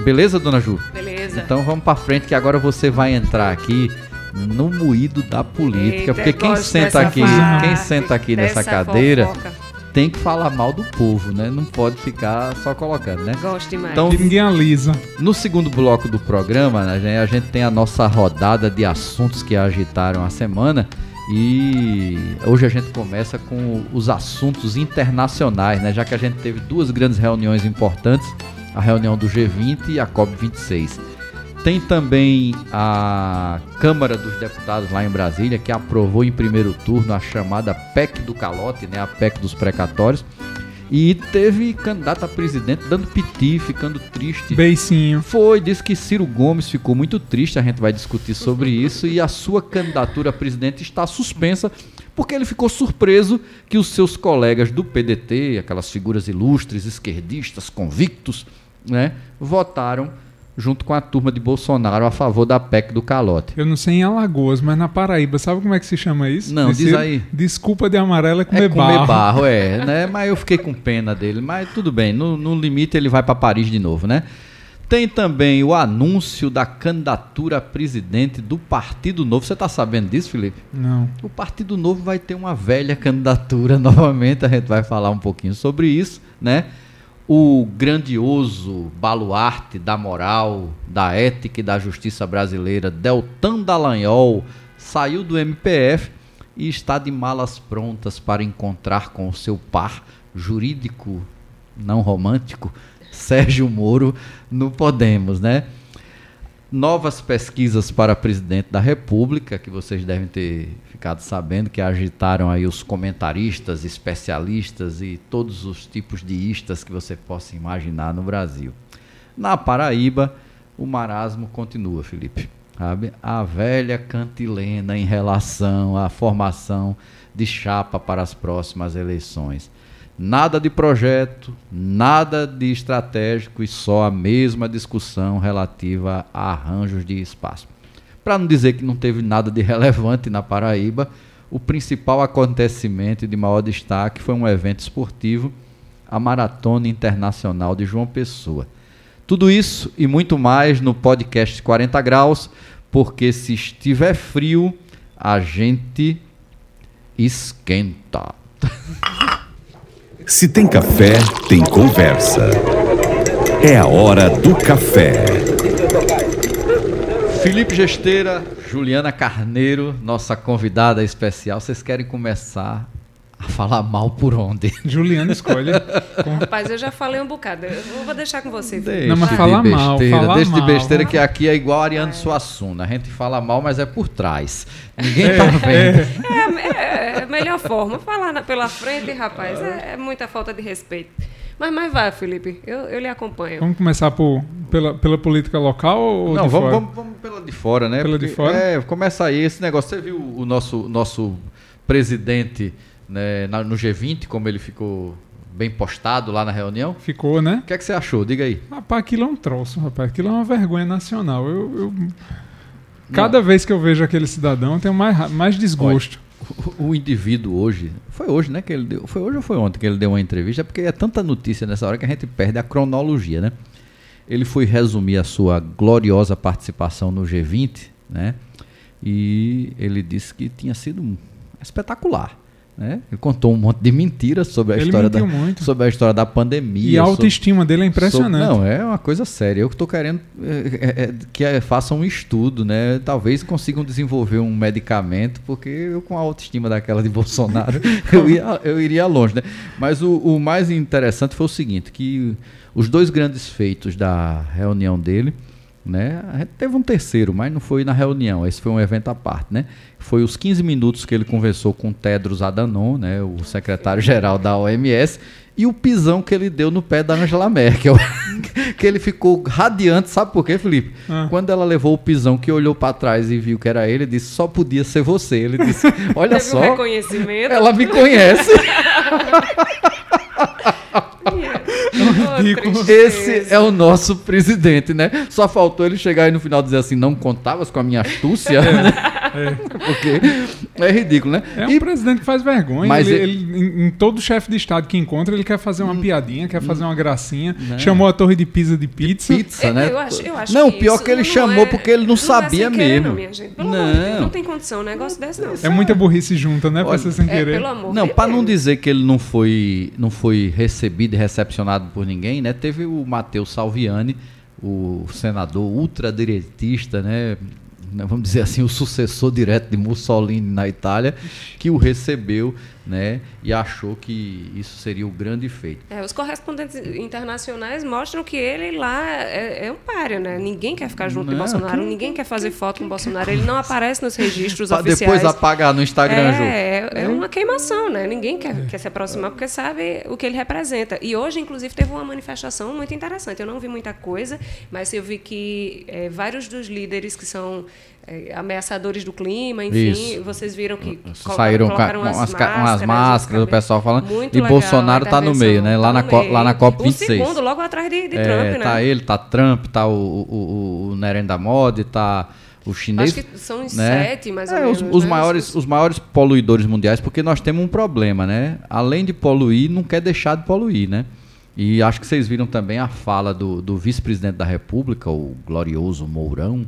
Beleza, dona Ju? Beleza. Então vamos para frente que agora você vai entrar aqui no moído da política, Eita, porque quem senta aqui, quem senta aqui nessa cadeira fofoca tem que falar mal do povo, né? Não pode ficar só colocando, né? Gosto demais. Então, ninguém alisa. No segundo bloco do programa, né, a gente tem a nossa rodada de assuntos que agitaram a semana. E hoje a gente começa com os assuntos internacionais, né? Já que a gente teve duas grandes reuniões importantes, a reunião do G20 e a COP26. Tem também a Câmara dos Deputados lá em Brasília, que aprovou em primeiro turno a chamada PEC do calote, né, a PEC dos precatórios. E teve candidato a presidente dando piti, ficando triste. Beicinho. Foi, disse que Ciro Gomes ficou muito triste, a gente vai discutir sobre isso. E a sua candidatura a presidente está suspensa porque ele ficou surpreso que os seus colegas do PDT, aquelas figuras ilustres, esquerdistas, convictos, né, votaram junto com a turma de Bolsonaro a favor da PEC do calote. Eu não sei em Alagoas, mas na Paraíba, sabe como é que se chama isso? Não, diz aí. Desculpa de amarelo é comer, é comer barro. barro. é, né? Mas eu fiquei com pena dele, mas tudo bem, no, no limite ele vai para Paris de novo, né? Tem também o anúncio da candidatura a presidente do Partido Novo. Você está sabendo disso, Felipe? Não. O Partido Novo vai ter uma velha candidatura novamente. A gente vai falar um pouquinho sobre isso, né? O grandioso baluarte da moral, da ética e da justiça brasileira, Deltan Dallagnol, saiu do MPF e está de malas prontas para encontrar com o seu par jurídico, não romântico, Sérgio Moro, no Podemos, né? Novas pesquisas para presidente da República, que vocês devem ter ficado sabendo que agitaram aí os comentaristas, especialistas e todos os tipos de istas que você possa imaginar no Brasil. Na Paraíba, o marasmo continua, Felipe. Sabe? A velha cantilena em relação à formação de chapa para as próximas eleições. Nada de projeto, nada de estratégico e só a mesma discussão relativa a arranjos de espaço. Para não dizer que não teve nada de relevante na Paraíba, o principal acontecimento de maior destaque foi um evento esportivo, a Maratona Internacional de João Pessoa. Tudo isso e muito mais no podcast 40 Graus, porque se estiver frio, a gente esquenta. Se tem café, tem conversa. É a hora do café. Felipe Gesteira, Juliana Carneiro, nossa convidada especial. Vocês querem começar a falar mal por onde? Juliana escolhe. Rapaz, eu já falei um bocado. Eu vou deixar com você. Deixa não, mas fala de mal. Fala deixa mal. de besteira que aqui é igual a Ariane é. Suassuna. A gente fala mal, mas é por trás. Ninguém é, tá vendo. É, é, é a melhor forma. Falar na, pela frente, rapaz, é, é muita falta de respeito. Mas, mas vai, Felipe, eu, eu lhe acompanho. Vamos começar por, pela, pela política local ou Não, de vamos, fora? Vamos, vamos pela de fora, né? Pela Porque, de fora? É, começa aí esse negócio. Você viu o nosso, nosso presidente né, no G20, como ele ficou bem postado lá na reunião? Ficou, né? O que, é que você achou? Diga aí. Rapaz, aquilo é um troço, rapaz. Aquilo é uma vergonha nacional. Eu, eu... Cada vez que eu vejo aquele cidadão, eu tenho mais, mais desgosto. Olha, o, indivíduo hoje, foi hoje, né, que ele deu, foi hoje ou foi ontem que ele deu uma entrevista, porque é tanta notícia nessa hora que a gente perde a cronologia, né? Ele foi resumir a sua gloriosa participação no G20, né? E ele disse que tinha sido espetacular, Né? Ele contou um monte de mentiras sobre a Ele história da muito. sobre a história da pandemia. E a sobre- autoestima dele é impressionante. sobre- não, é uma coisa séria. Eu estou querendo é, é, é, que é, façam um estudo, né? Talvez consigam desenvolver um medicamento, porque eu com a autoestima daquela de Bolsonaro, eu, ia, eu iria longe, né? Mas o, o mais interessante foi o seguinte, que os dois grandes feitos da reunião dele, né? A gente teve um terceiro, mas não foi na reunião. Esse foi um evento à parte, né? Foi os 15 minutos que ele conversou com Tedros Adhanom, né? O secretário-geral da OMS, e o pisão que ele deu no pé da Angela Merkel. que ele ficou radiante, sabe por quê, Felipe? Ah. Quando ela levou o pisão, que olhou para trás e viu que era ele, disse: só podia ser você. Ele disse: olha Teve um só, reconhecimento. ela me conhece. Esse é o nosso presidente, né? Só faltou ele chegar aí no final e dizer assim: não contavas com a minha astúcia? Porque é ridículo, né? É um E- presidente que faz vergonha. Mas ele, ele- ele- em, em todo chefe de estado que encontra, ele quer fazer Hum. uma piadinha, quer fazer uma gracinha. Chamou a torre de pizza de pizza. pizza, Eu- né? eu acho- eu acho não, que pior que ele não chamou é- porque ele não, não é sabia sem querer, mesmo. não, minha gente. Pelo amor de Deus, não. não tem condição um negócio desse, não. É muita burrice junta, né? Pra Olha, ser sem É, querer. pelo amor Não, de para não dizer que ele não foi, não foi recebido e recepcionado por ninguém, né? Teve o Matheus Salviani, o senador ultradireitista, né? Né, Vamos dizer assim, o sucessor direto de Mussolini na Itália, que o recebeu, né? E achou que isso seria o grande feito. É, os correspondentes internacionais mostram que ele lá é, é um páreo, né? Ninguém quer ficar junto de Não, Bolsonaro, quem- ninguém quer fazer foto com Bolsonaro. Ele não aparece nos registros oficiais. depois apagar no Instagram, Ju. É, é uma queimação, né? Ninguém quer, quer se aproximar porque sabe o que ele representa. E hoje, inclusive, teve uma manifestação muito interessante. Eu não vi muita coisa, mas eu vi que é, vários dos líderes que são é, ameaçadores do clima, enfim, Isso. vocês viram que Saíram colocaram com umas umas, ca- umas máscaras, máscaras, o pessoal falando. Muito e legal Bolsonaro a tá no meio, né? Lá, tá na, co- lá na O COP26. segundo, logo atrás de, de É, Trump, né? tá ele, tá Trump, tá o, o, o, o Narendra Modi, tá o chinês. Acho que são né? sete, mais ou É, menos. Os, os né? maiores, os maiores poluidores mundiais, porque nós temos um problema, né? Além de poluir, não quer deixar de poluir, né? E acho que vocês viram também a fala do, do vice-presidente da República, o glorioso Mourão,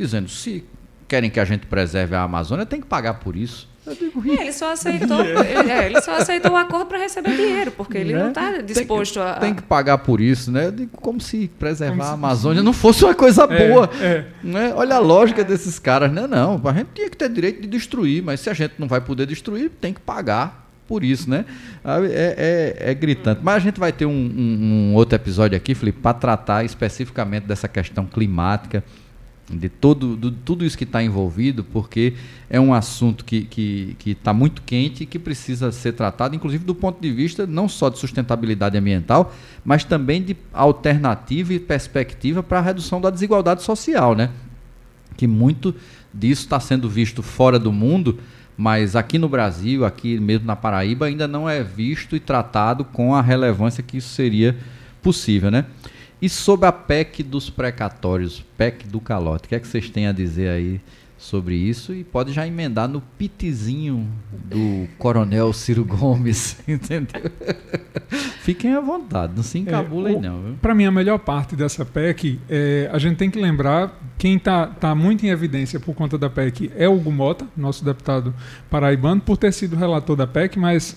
dizendo: se querem que a gente preserve a Amazônia, tem que pagar por isso. Eu digo, É, ele só aceitou, ele, é, ele só aceitou o acordo para receber dinheiro, porque ele né? não está Tem que- disposto a. Tem que pagar por isso, né? Eu digo, como se preservar Como se- a Amazônia não fosse uma coisa É, boa. é. Né? Olha a lógica desses caras. Não, não, a gente tinha que ter direito de destruir, mas se a gente não vai poder destruir, tem que pagar por isso, né? É, é- é gritante. Mas a gente vai ter um, um- um outro episódio aqui, Felipe, para tratar especificamente dessa questão climática, de todo, do- tudo isso que está envolvido, porque é um assunto que está muito quente e que precisa ser tratado, inclusive do ponto de vista não só de sustentabilidade ambiental, mas também de alternativa e perspectiva para a redução da desigualdade social, né? que muito disso está sendo visto fora do mundo, mas aqui no Brasil, aqui mesmo na Paraíba, ainda não é visto e tratado com a relevância que isso seria possível, né? E sobre a PEC dos precatórios, PEC do calote, o que é que vocês têm a dizer aí sobre isso? E pode já emendar no pitizinho do Coronel Ciro Gomes, entendeu? Fiquem à vontade, não se encabulem É, o- não? Para mim, a melhor parte dessa PEC, é, a gente tem que lembrar, quem está tá muito em evidência por conta da PEC é o Hugo Mota, nosso deputado paraibano, por ter sido relator da PEC, mas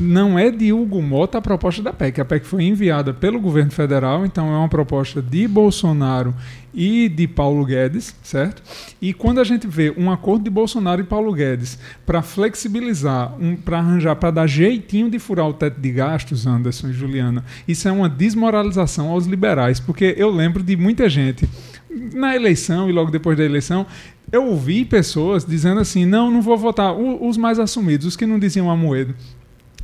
não é de Hugo Mota a proposta da PEC. A PEC foi enviada pelo governo federal, então é uma proposta de Bolsonaro e de Paulo Guedes, certo? E quando a gente vê um acordo de Bolsonaro e Paulo Guedes para flexibilizar, um, para arranjar, para dar jeitinho de furar o teto de gastos, Anderson e Juliana, isso é uma desmoralização aos liberais, porque eu lembro de muita gente na eleição e logo depois da eleição, eu ouvi pessoas dizendo assim: não, não vou votar. O- os mais assumidos, os que não diziam Amoedo.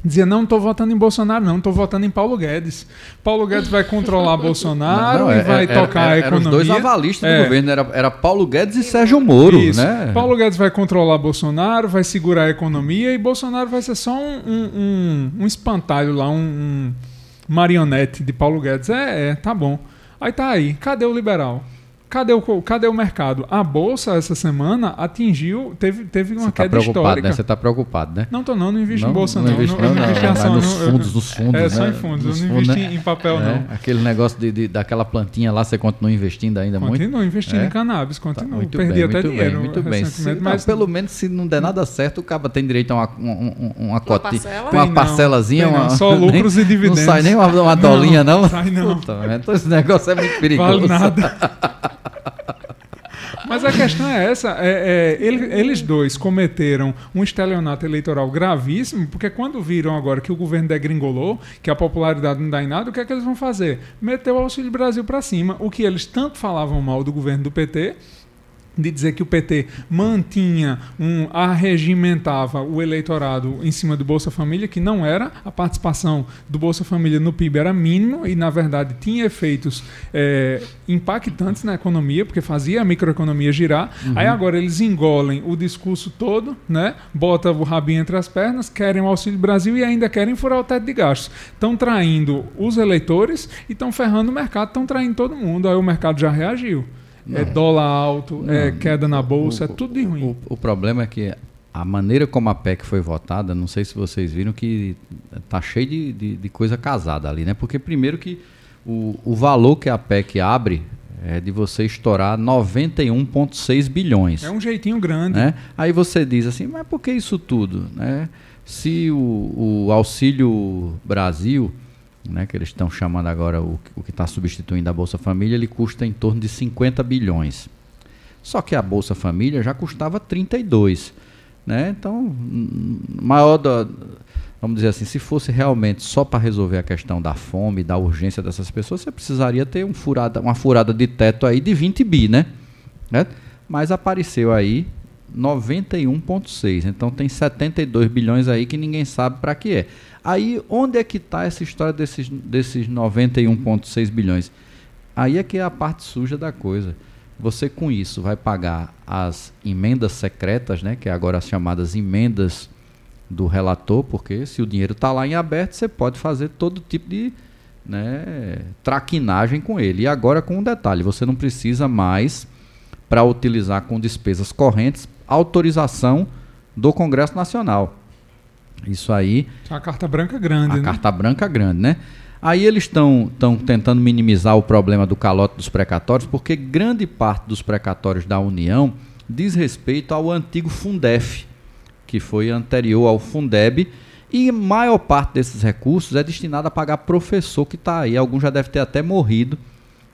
Dizia, não estou votando em Bolsonaro, não, estou votando em Paulo Guedes. Paulo Guedes vai controlar Bolsonaro Não, e é- vai era- tocar era- a eram economia. os dois avalistas É. do governo, era, era Paulo Guedes e Sérgio Moro, Isso. né? Paulo Guedes vai controlar Bolsonaro, vai segurar a economia e Bolsonaro vai ser só um, um, um- um espantalho lá, um, um marionete de Paulo Guedes. É, é, tá bom. Aí tá aí. Cadê o liberal? Cadê o, cadê o mercado? A bolsa essa semana atingiu, teve, teve uma Você tá queda preocupado, histórica. né? Você está preocupado, né? Não tô não, não invisto em bolsa não. Não não, não, invisto em não, ação, vai nos não. Eu- fundos, nos fundos, É, só né? em fundos, eu Nos não fundos, invisto né? em papel É, não. Aquele negócio de, de- daquela plantinha lá, você continua investindo ainda muito? Continuo investindo É? em cannabis, Tá, continuo. muito Perdi bem, até muito dinheiro bem, muito bem. Se, não, mas pelo menos se não der nada certo, o cara tem direito a uma, um- um- uma, cotinha, parcela? uma não, parcelazinha, tem não, uma, só lucros e dividendos. Não sai nem uma, uma dolinha, não? sai não. Puta, então esse negócio é muito perigoso. Vale nada. Mas a questão é essa: é, é, ele- eles dois cometeram um estelionato eleitoral gravíssimo, porque quando viram agora que o governo degringolou, que a popularidade não dá em nada, o que é que eles vão fazer? Meter o Auxílio Brasil para cima. O que eles tanto falavam mal do governo do PT, de dizer que o PT mantinha um arregimentava o eleitorado em cima do Bolsa Família, que não era a participação do Bolsa Família no PIB era mínimo e na verdade tinha efeitos eh, impactantes na economia, porque fazia a microeconomia girar. Aí agora eles engolem o discurso todo, né? Bota o rabinho entre as pernas, querem o Auxílio Brasil e ainda querem furar o teto de gastos. Estão traindo os eleitores e estão ferrando o mercado, estão traindo todo mundo. Aí o mercado já reagiu. É dólar alto, é queda na bolsa, é tudo de ruim. O, o problema é que a maneira como a PEC foi votada, não sei se vocês viram que tá cheio de, de, de coisa casada ali, né? Porque primeiro que o, o valor que a PEC abre é de você estourar 91,6 bilhões. É um jeitinho grande. né? Aí você diz assim, mas por que isso tudo? Né? Se o, o Auxílio Brasil, né, que eles estão chamando agora o, o que está substituindo a Bolsa Família, ele custa em torno de 50 bilhões. Só que a Bolsa Família já custava 32. Né? Então, hum, maior da, vamos dizer assim, se fosse realmente só para resolver a questão da fome, da urgência dessas pessoas, você precisaria ter um furada, uma furada de teto aí de 20 bi, né? né? Mas apareceu aí 91,6. Então tem 72 bilhões aí que ninguém sabe para que é. Aí onde é que está essa história desses, desses 91,6 bilhões? Aí é que é a parte suja da coisa. Você com isso vai pagar as emendas secretas, né, que é agora as chamadas emendas do relator, porque se o dinheiro está lá em aberto, você pode fazer todo tipo de né, traquinagem com ele. E agora com um detalhe, você não precisa mais para utilizar com despesas correntes autorização do Congresso Nacional. Isso aí É uma carta branca grande, a né? carta branca grande, né? Aí eles estão tentando minimizar o problema do calote dos precatórios, porque grande parte dos precatórios da União diz respeito ao antigo Fundef, que foi anterior ao Fundeb, e a maior parte desses recursos é destinada a pagar professor que está aí. Alguns já devem ter até morrido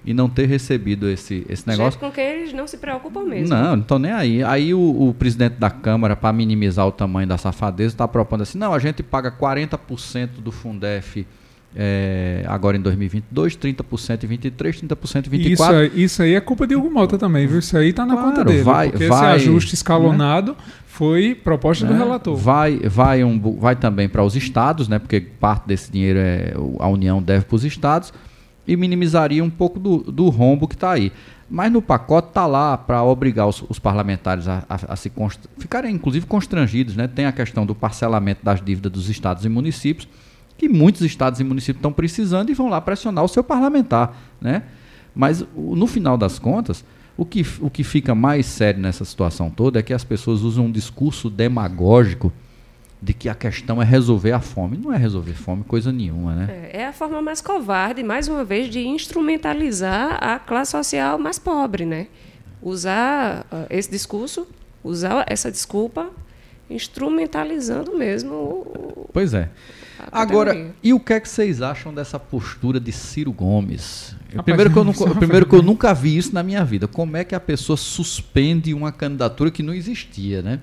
e não ter recebido esse, esse negócio. Gente com quem eles não se preocupam mesmo. Não, não estão nem aí. Aí o, o presidente da Câmara, para minimizar o tamanho da safadeza, está propondo assim: não, a gente paga 40% do Fundef eh, agora em 2022, 30% em 23, 30% em Isso 24. aí, isso aí é culpa de Hugo Mota também, viu? Isso aí tá na Claro, conta dele. vai- porque vai, esse ajuste escalonado foi proposta do né? relator. Vai, vai, um, vai também para os estados, né? Porque parte desse dinheiro é, a União deve para os estados e minimizaria um pouco do, do rombo que está aí. Mas no pacote está lá para obrigar os, os parlamentares a, a- a se const- ficarem, inclusive, constrangidos. Né? Tem a questão do parcelamento das dívidas dos estados e municípios, que muitos estados e municípios estão precisando e vão lá pressionar o seu parlamentar. Né? Mas no final das contas, o que, o que fica mais sério nessa situação toda é que as pessoas usam um discurso demagógico de que a questão é resolver a fome. Não é resolver fome coisa nenhuma, né? É, é a forma mais covarde, mais uma vez, de instrumentalizar a classe social mais pobre, né? Usar ah, esse discurso, usar essa desculpa, instrumentalizando mesmo o, Pois é. Agora, e o que é que vocês acham dessa postura de Ciro Gomes? Rapaz, primeiro que, eu nunca, primeiro que eu nunca vi isso na minha vida. Como é que a pessoa suspende uma candidatura que não existia, né?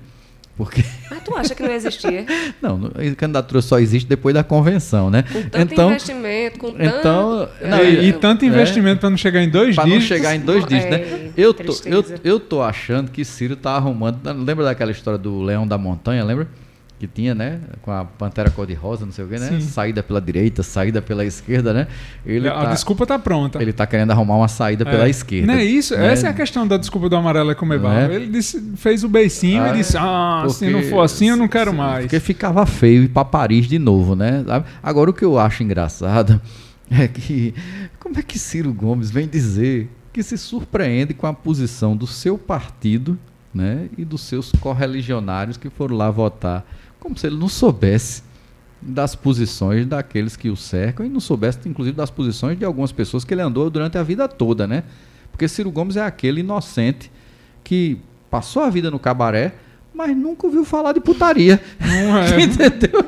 Porque Ah, tu acha que não existia? não, não- a candidatura só existe depois da convenção, né? Com tanto Então, investimento, com tanto... então, não, e, e é- tanto investimento para não chegar em dois Para não chegar em dois dígitos, né? É, Eu tô, eu, eu tô achando que Ciro tá arrumando. Lembra daquela história do Leão da Montanha, lembra? Que tinha, né? Com a pantera cor-de-rosa, não sei o quê, né? Sim. Saída pela direita, saída pela esquerda, né? Ele a tá, desculpa tá pronta. ele tá querendo arrumar uma saída pela É. esquerda. Não é isso? né? Essa é a questão da desculpa do amarelo é comer barro. é? Ele disse, fez o beicinho Ah, e disse: Ah, se não for assim, eu não quero mais. Porque ficava feio ir para Paris de novo, né? Agora o que eu acho engraçado é que como é que Ciro Gomes vem dizer que se surpreende com a posição do seu partido né, e dos seus correligionários que foram lá votar, como se ele não soubesse das posições daqueles que o cercam e não soubesse, inclusive, das posições de algumas pessoas que ele andou durante a vida toda, né? Porque Ciro Gomes é aquele inocente que passou a vida no cabaré, mas nunca ouviu falar de putaria. Não é. Entendeu?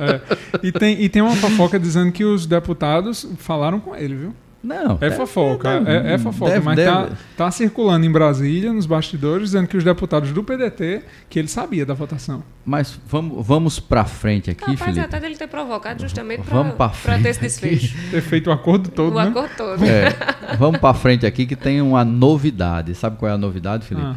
É. E, tem, e tem uma fofoca dizendo que os deputados falaram com ele, viu? Não. É fofoca, é, é fofoca, deve- mas deve- Tá, tá circulando em Brasília, nos bastidores, dizendo que os deputados do PDT, que ele sabia da votação. Mas vamos, vamos pra frente aqui, Capaz Felipe. até dele ter provocado justamente para ter esse frente desfecho. Ter feito o acordo todo, o né? acordo todo. É, vamos pra frente aqui que tem uma novidade. Sabe qual é a novidade, Felipe? Ah.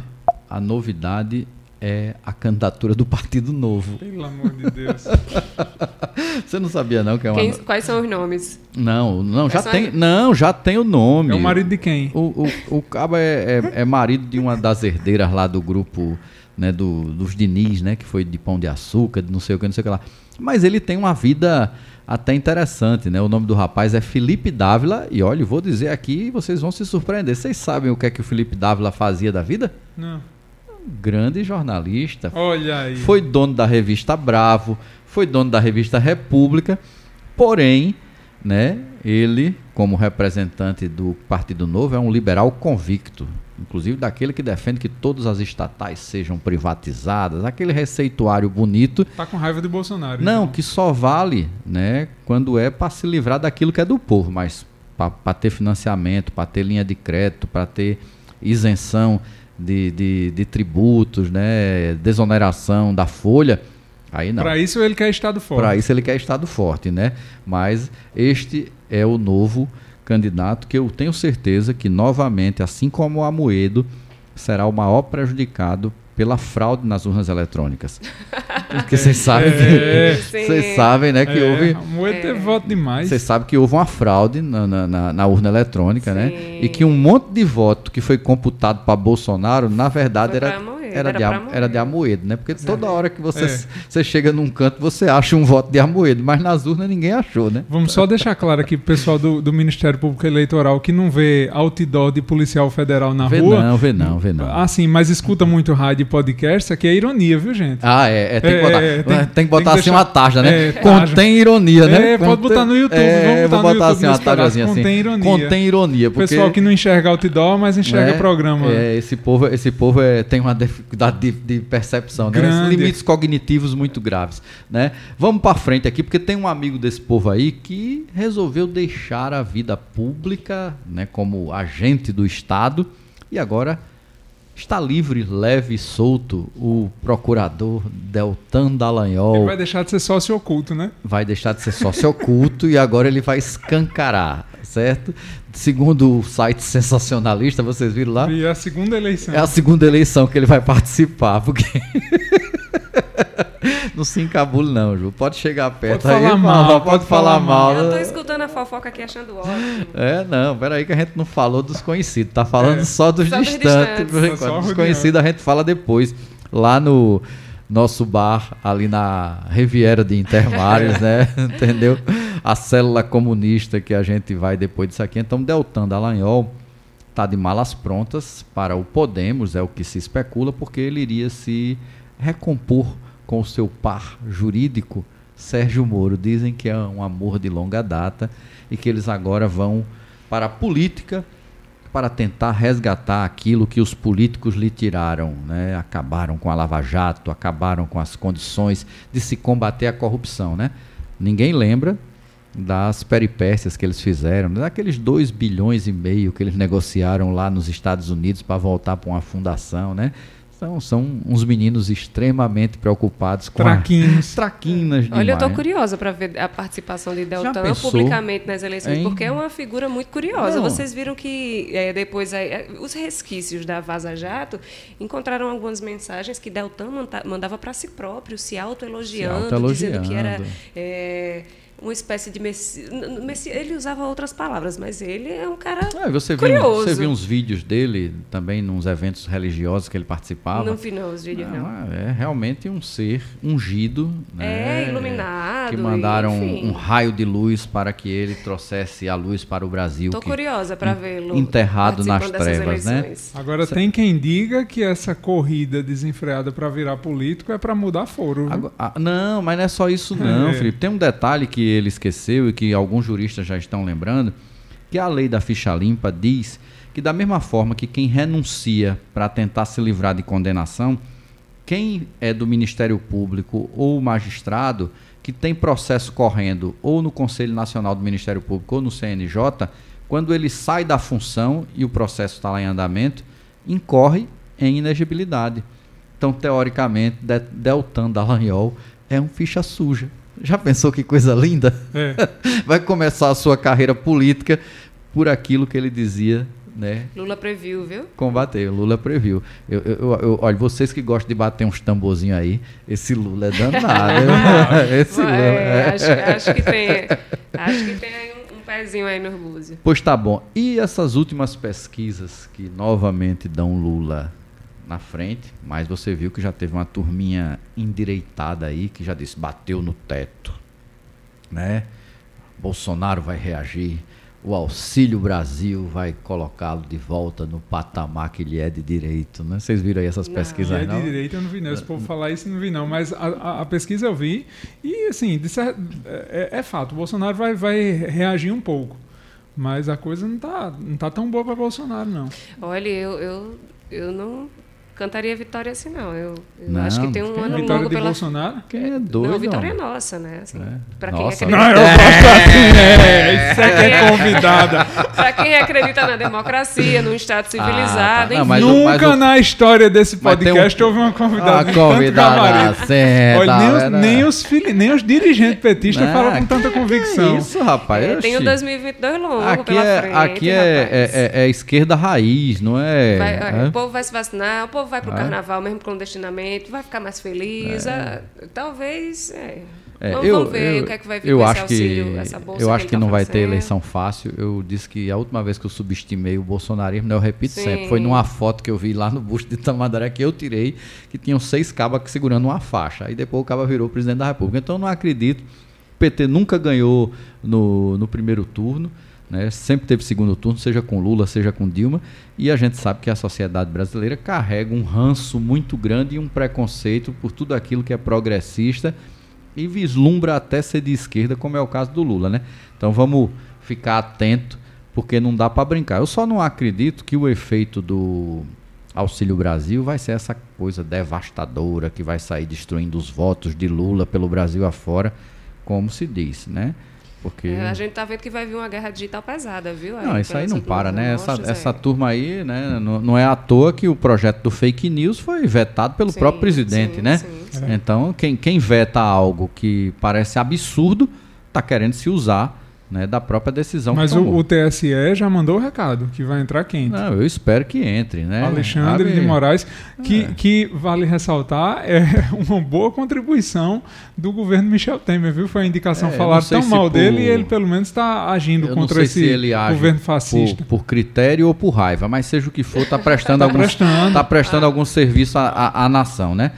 A novidade é a candidatura do Partido Novo. Pelo amor de Deus. Você não sabia não que é uma Quem- quais são os nomes? Não, não, já É só tem, não, já tem o nome. É o marido de quem? O, o, o cabo é, é, é marido de uma das herdeiras lá do grupo, né, do, dos Diniz, né, que foi de Pão de Açúcar, de não sei o que, não sei o que lá. Mas ele tem uma vida até interessante, né? O nome do rapaz é Felipe Dávila e olha, vou dizer aqui, e vocês vão se surpreender. Vocês sabem o que é que o Felipe Dávila fazia da vida? Não. Grande jornalista, Olha aí. foi dono da revista Bravo, foi dono da revista República, porém, né, ele, como representante do Partido Novo, é um liberal convicto, inclusive daquele que defende que todas as estatais sejam privatizadas, aquele receituário bonito, Tá com raiva de Bolsonaro. não, então. que só vale, né, quando é para se livrar daquilo que é do povo, mas para ter financiamento, para ter linha de crédito, para ter isenção de, de, de tributos, né, desoneração da folha, aí não. Pra isso ele quer Estado forte. Para isso ele quer Estado forte, né? Mas este é o novo candidato que eu tenho certeza que, novamente, assim como o Amoedo, será o maior prejudicado pela fraude nas urnas eletrônicas. Porque vocês sabem É. que. Vocês sabem, né, que é, houve. Moeda teve voto demais. Vocês sabem que houve uma fraude na, na- na- na urna eletrônica, né? Sim. E que um monte de voto que foi computado para Bolsonaro, na verdade, Foi era, era, era de, era de Amoedo, né? Porque toda hora que você, É. você chega num canto, você acha um voto de Amoedo, mas nas urnas ninguém achou, né? Vamos só deixar claro aqui pro pessoal do, do Ministério Público Eleitoral que não vê outdoor de policial federal na Vê rua. não, vê não, vê não. Ah, sim, mas escuta muito rádio e podcast, aqui é ironia, viu, gente? Ah, é, é, tem, que É, botar, é, tem, tem- que botar tem que assim deixar- uma tarja, né? é, tarja. Contém ironia, né? É, pode botar no YouTube, É, vamos vou botar no botar YouTube assim uma tarjazinha assim. contém ironia. Contém ironia, O porque... pessoal que não enxerga outdoor, mas enxerga programa. É, esse povo, esse povo é, tem uma dificuldade de, de percepção, né? Limites cognitivos muito graves, né? Vamos para frente aqui, porque tem um amigo desse povo aí que resolveu deixar a vida pública, né, como agente do Estado e agora está livre, leve e solto o procurador Deltan Dallagnol Ele vai deixar de ser sócio oculto, né? vai deixar de ser sócio oculto e agora ele vai escancarar, certo? Segundo o site sensacionalista, vocês viram lá? E é a segunda eleição. É a segunda eleição que ele vai participar, porque. Não se encabule, não, Ju. Pode chegar perto Pode aí. falar mal, pode, pode falar falar mal. Eu tô escutando a fofoca aqui achando ótimo. É, não, peraí que a gente não falou dos conhecidos, tá falando só dos Só dos distantes. distantes. Tá enquanto. só Dos rodeando. conhecidos a gente fala depois, lá no nosso bar, ali na Riviera de Intermares, né? Entendeu? A célula comunista que a gente vai depois disso aqui. Então, Deltan Dallagnol está de malas prontas para o Podemos, é o que se especula, porque ele iria se recompor com o seu par jurídico, Sérgio Moro. Dizem que é um amor de longa data e que eles agora vão para a política para tentar resgatar aquilo que os políticos lhe tiraram, né? Acabaram com a Lava Jato, acabaram com as condições de se combater a corrupção, né? Ninguém lembra das peripécias que eles fizeram, daqueles 2 bilhões e meio que eles negociaram lá nos Estados Unidos para voltar para uma fundação, né? São, são uns meninos extremamente preocupados com Traquinos. a traquinas demais. Olha, eu né? curiosa para ver a participação de Deltan publicamente nas eleições, Hein? porque é uma figura muito curiosa. Não. Vocês viram que é, depois aí, é, os resquícios da Vaza Jato encontraram algumas mensagens que Deltan manda- mandava para si próprio, se autoelogiando, autoelogiando. dizendo que era é, uma espécie de messi... messi... Ele usava outras palavras, mas ele é um cara é, você curioso. Viu, você viu uns vídeos dele também, nos eventos religiosos que ele participava? Não vi não, os vídeos não. não. É realmente um ser ungido. Né? É, iluminado. Que mandaram um, um, raio de luz para que ele trouxesse a luz para o Brasil. Estou curiosa para vê-lo. Enterrado nas trevas, né? Agora tem quem diga que essa corrida desenfreada para virar político é para mudar foro. Agora, ah, não, mas não é só isso não, é. Felipe. Tem um detalhe que ele esqueceu e que alguns juristas já estão lembrando, que a lei da ficha limpa diz que da mesma forma que quem renuncia para tentar se livrar de condenação, quem é do Ministério Público ou magistrado que tem processo correndo ou no Conselho Nacional do Ministério Público ou no CNJ, quando ele sai da função e o processo está lá em andamento, incorre em inegibilidade. Então, teoricamente, Deltan Dallagnol é um ficha suja. Já pensou que coisa linda? É. Vai começar a sua carreira política por aquilo que ele dizia né? Lula previu, viu? Combateu, Lula previu. Eu, eu, eu, olha, vocês que gostam de bater uns tamborzinhos aí, esse Lula é danado. esse Lula. É, acho, acho, que tem, acho que tem um, um pezinho aí no búzio. Pois tá bom. E essas últimas pesquisas que novamente dão Lula na frente, mas você viu que já teve uma turminha endireitada aí que já disse bateu no teto, né? Bolsonaro vai reagir, o Auxílio Brasil vai colocá-lo de volta no patamar que ele é de direito, né? Vocês viram aí essas não. pesquisas aí, não? É de direito eu não vi não, esse povo falar isso não vi não, mas a, a, a pesquisa eu vi e assim, certo, é, é, fato, o Bolsonaro vai, vai reagir um pouco, mas a coisa não tá, não tá tão boa para Bolsonaro não. Olha, eu, eu, eu não cantaria vitória assim, não. Eu, eu não, acho que tem um ano vitória longo de pela... Bolsonaro? Quem é doido? Não, vitória é nossa, né? Assim, é. Pra quem nossa. acredita... Não, eu gosto assim, né? Isso é que é convidada. pra quem acredita na democracia, num Estado ah, civilizado. Ah, tá. não, Nunca o... na história desse podcast um... houve uma convidada. Uma convidada certa, Olha, nem, os, nem, os fili... nem os dirigentes petistas não, falam com tanta convicção. isso, rapaz. É, tem o 2022 longo aqui pela é, frente. Aqui é, é, é, esquerda raiz, não é? Vai, o povo vai se vacinar, o povo vai para o é? carnaval mesmo clandestinamente, vai ficar mais feliz. É. Ah, talvez. É. É, vamos, eu, vamos ver eu, o que é que vai vir eu com acho auxílio, que, essa bolsa Eu acho que, que, tá não vai ter eleição fácil. Eu disse que a última vez que eu subestimei o bolsonarismo, né, eu repito Sim. sempre, foi numa foto que eu vi lá no busto de Tamandaré que eu tirei, que tinham seis cabas segurando uma faixa. Aí depois o caba virou presidente da República. Então eu não acredito. O PT nunca ganhou no, no primeiro turno. Né? Sempre teve segundo turno, seja com Lula, seja com Dilma, e a gente sabe que a sociedade brasileira carrega um ranço muito grande e um preconceito por tudo aquilo que é progressista e vislumbra até ser de esquerda, como é o caso do Lula, né? Então vamos ficar atento, porque não dá para brincar. Eu só não acredito que o efeito do Auxílio Brasil vai ser essa coisa devastadora que vai sair destruindo os votos de Lula pelo Brasil afora, como se diz, né? Porque... É, a gente tá vendo que vai vir uma guerra digital pesada, viu? Não, isso aí não para, né? Essa, é. essa turma aí, né? Não, não, é à toa que o projeto do fake news foi vetado pelo sim, próprio presidente, sim, né? Sim, então, quem, quem veta algo que parece absurdo, está querendo se usar né, da própria decisão. Mas o, o, TSE já mandou o recado que vai entrar quente. Não, eu espero que entre, né? Alexandre Abre... de Moraes, que, é. que vale ressaltar é uma boa contribuição do governo Michel Temer, viu? Foi a indicação é, falar tão mal por... dele e ele pelo menos está agindo eu contra esse governo fascista. Por, por, critério ou por raiva, mas seja o que for, está prestando, tá alguns, prestando. Tá prestando ah. algum serviço à, à, à nação, né?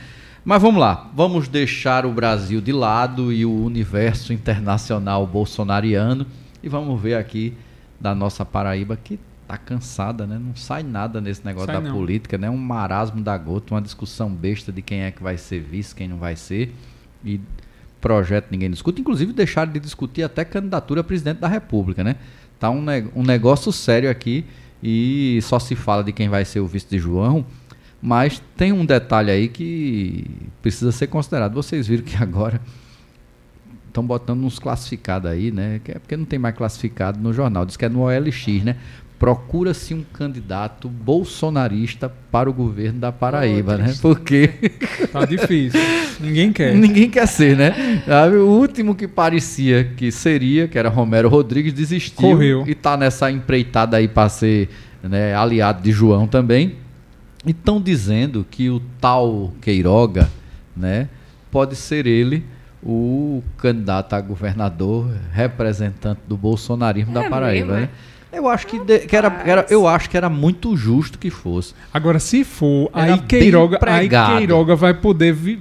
Mas vamos lá, vamos deixar o Brasil de lado e o universo internacional bolsonariano e vamos ver aqui da nossa Paraíba que tá cansada, né? Não sai nada nesse negócio sai da não. política, né? Um marasmo da gota, uma discussão besta de quem é que vai ser vice, quem não vai ser e projeto ninguém discute. Inclusive deixaram de discutir até candidatura a presidente da República, né? Tá um, um negócio sério aqui e só se fala de quem vai ser o vice de João mas tem um detalhe aí que precisa ser considerado. Vocês viram que agora estão botando uns classificados aí, né? Que é porque não tem mais classificado no jornal. Diz que é no OLX, né? Procura-se um candidato bolsonarista para o governo da Paraíba, oh, né? Porque. Tá difícil. Ninguém quer. Ninguém quer ser, né? O último que parecia que seria, que era Romero Rodrigues, desistiu. Correu. E está nessa empreitada aí para ser né, aliado de João também. E estão dizendo que o tal Queiroga, né, pode ser ele o candidato a governador, representante do bolsonarismo É da Paraíba, mesmo, é? né? Eu acho que, de- que era, era- eu acho que era muito justo que fosse. Agora, se for, Era aí Queiroga, aí. Queiroga vai poder vi-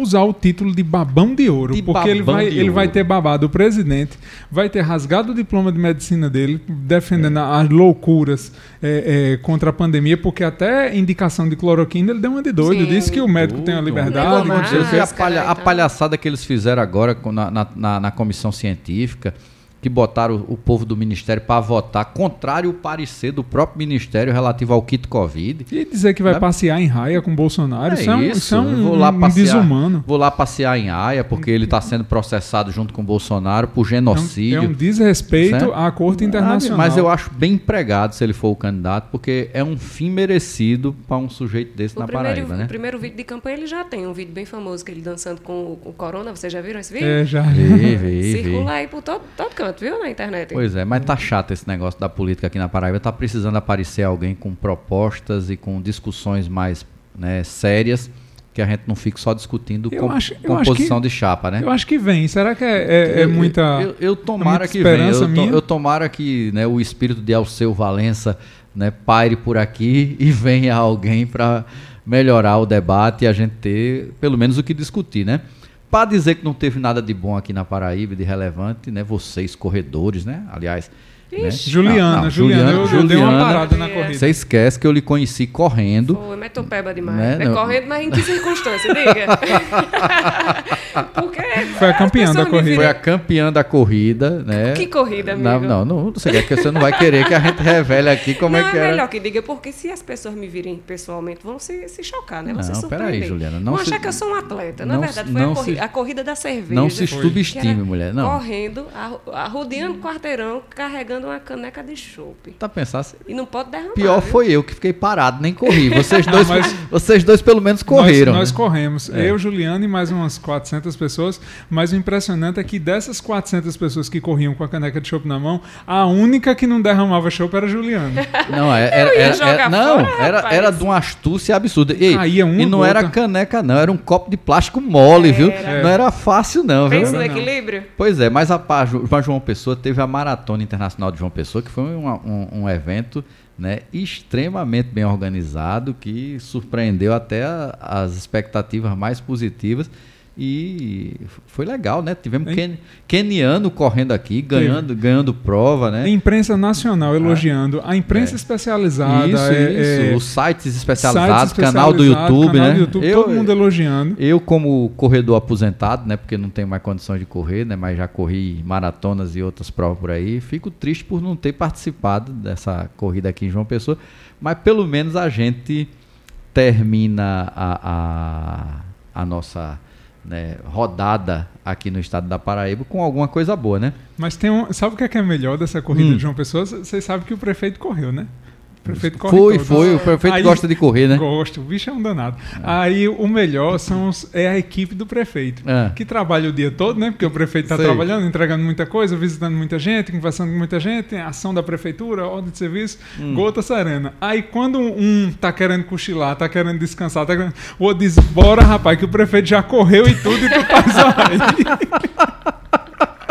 usar o título de babão de ouro. De porque ele vai, ele vai ter babado o presidente, vai ter rasgado o diploma de medicina dele, defendendo as loucuras é, é, contra a pandemia, porque até indicação de cloroquina ele deu uma de doido. Sim. Disse que o médico tem a Tudo. liberdade. Não e o a, palha- a Então. palhaçada que eles fizeram agora na, na- na- na comissão científica, que botaram o, povo do ministério para votar, contrário ao parecer do próprio ministério relativo ao kit Covid. E dizer que vai Né? passear em raia com Bolsonaro, isso é um, isso é um, vou lá um passear, desumano. Vou lá passear em Haia, porque ele está sendo processado junto com o Bolsonaro por É um, genocídio. é um desrespeito Certo? à Corte Internacional. Mas eu acho bem empregado se ele for o candidato, porque é um fim merecido para um sujeito desse O na primeiro, Paraíba, né? o primeiro vídeo de campanha ele já tem, um vídeo bem famoso que ele dançando com o, o Corona. Vocês já viram esse vídeo? É, já. Vi, vi, vi. Circula aí por todo, todo canto, viu? Na internet. Pois é, mas tá chato esse negócio da política aqui na Paraíba. Tá precisando aparecer alguém com propostas e com discussões mais né, sérias, que a gente não fique só discutindo Eu com, acho- composição que- de chapa, né? Eu acho que vem. Será que é, é- é Eu- muita. Eu, eu tomara muita que venha. Eu, esperança to- eu tomara que né, o espírito de Alceu Valença né, paire por aqui e venha alguém para melhorar o debate e a gente ter pelo menos o que discutir, né? Para dizer que não teve nada de bom aqui na Paraíba, de relevante, né? Vocês, corredores, né? Aliás. Né? Juliana, Não, não, Juliana, eu, eu dei uma Juliana, parada na É. corrida. Você esquece que eu lhe conheci correndo. Foi metopeba demais. Né? É Não. correndo, mas em que circunstância? Diga. Porque Foi a campeã da corrida. Foi a campeã da corrida, né? Que corrida, amigo? Não, não, não, você, quer que você não vai querer que a gente revele aqui como não, é que é era. melhor que diga, porque se as pessoas me virem pessoalmente, vão se, se chocar, né? Vão se Não, surpreender. peraí, Juliana, não vão se- achar que eu sou um atleta. Na não verdade, se- foi não a, corri- se- a corrida da cerveja. Não se subestime, mulher, não. Correndo, arro- arrodeando o quarteirão, carregando uma caneca de chope. Tá pensando? E não pode derramar. Pior viu? foi eu que fiquei parado, nem corri. Vocês dois, mas- vocês dois pelo menos correram. Nós, nós né? corremos. É. Eu, Juliano e mais umas 400 pessoas. Mas o impressionante é que dessas 400 pessoas que corriam com a caneca de chopp na mão, a única que não derramava chopp era a Juliana. Não, é- era, era, jogar era- não, fora, era, rapaz. era de uma astúcia absurda. Caía uma e não gota. era caneca, não, era um copo de plástico mole, viu? Era. Não era fácil, não, viu? Pensa no equilíbrio. Pois é, mas a, a João Pessoa teve a Maratona Internacional de João Pessoa, que foi um, um- um evento né, extremamente bem organizado, que surpreendeu até a- as expectativas mais positivas. E foi legal, né? Tivemos ken, keniano correndo aqui, ganhando, ganhando prova, né? imprensa nacional elogiando, a imprensa É. especializada, isso, é- isso. é, Os sites especializados, sites canal do YouTube, canal né? do YouTube, Eu- todo mundo elogiando. Eu, como corredor aposentado, né, porque não tenho mais condições de correr, né, mas já corri maratonas e outras provas por aí, fico triste por não ter participado dessa corrida aqui em João Pessoa, mas pelo menos a gente termina a, a, a nossa né, rodada aqui no estado da Paraíba com alguma coisa boa, né? Mas tem um, sabe o que é, que é melhor dessa corrida Hum. de João Pessoa? Vocês sabem que o prefeito correu, né? O prefeito corre Foi, todas. foi, o prefeito Aí- gosta de correr, né? Gosto, o bicho é um danado. Aí o melhor são os- é a equipe do prefeito, Ah. que trabalha o dia todo, né? Porque o prefeito está trabalhando, entregando muita coisa, visitando muita gente, conversando com muita gente, ação da prefeitura, ordem de serviço, Hum. gota serena. Aí quando um tá querendo cochilar, tá querendo descansar, tá querendo... o outro diz, bora rapaz, que o prefeito já correu e tudo e tu tá aí.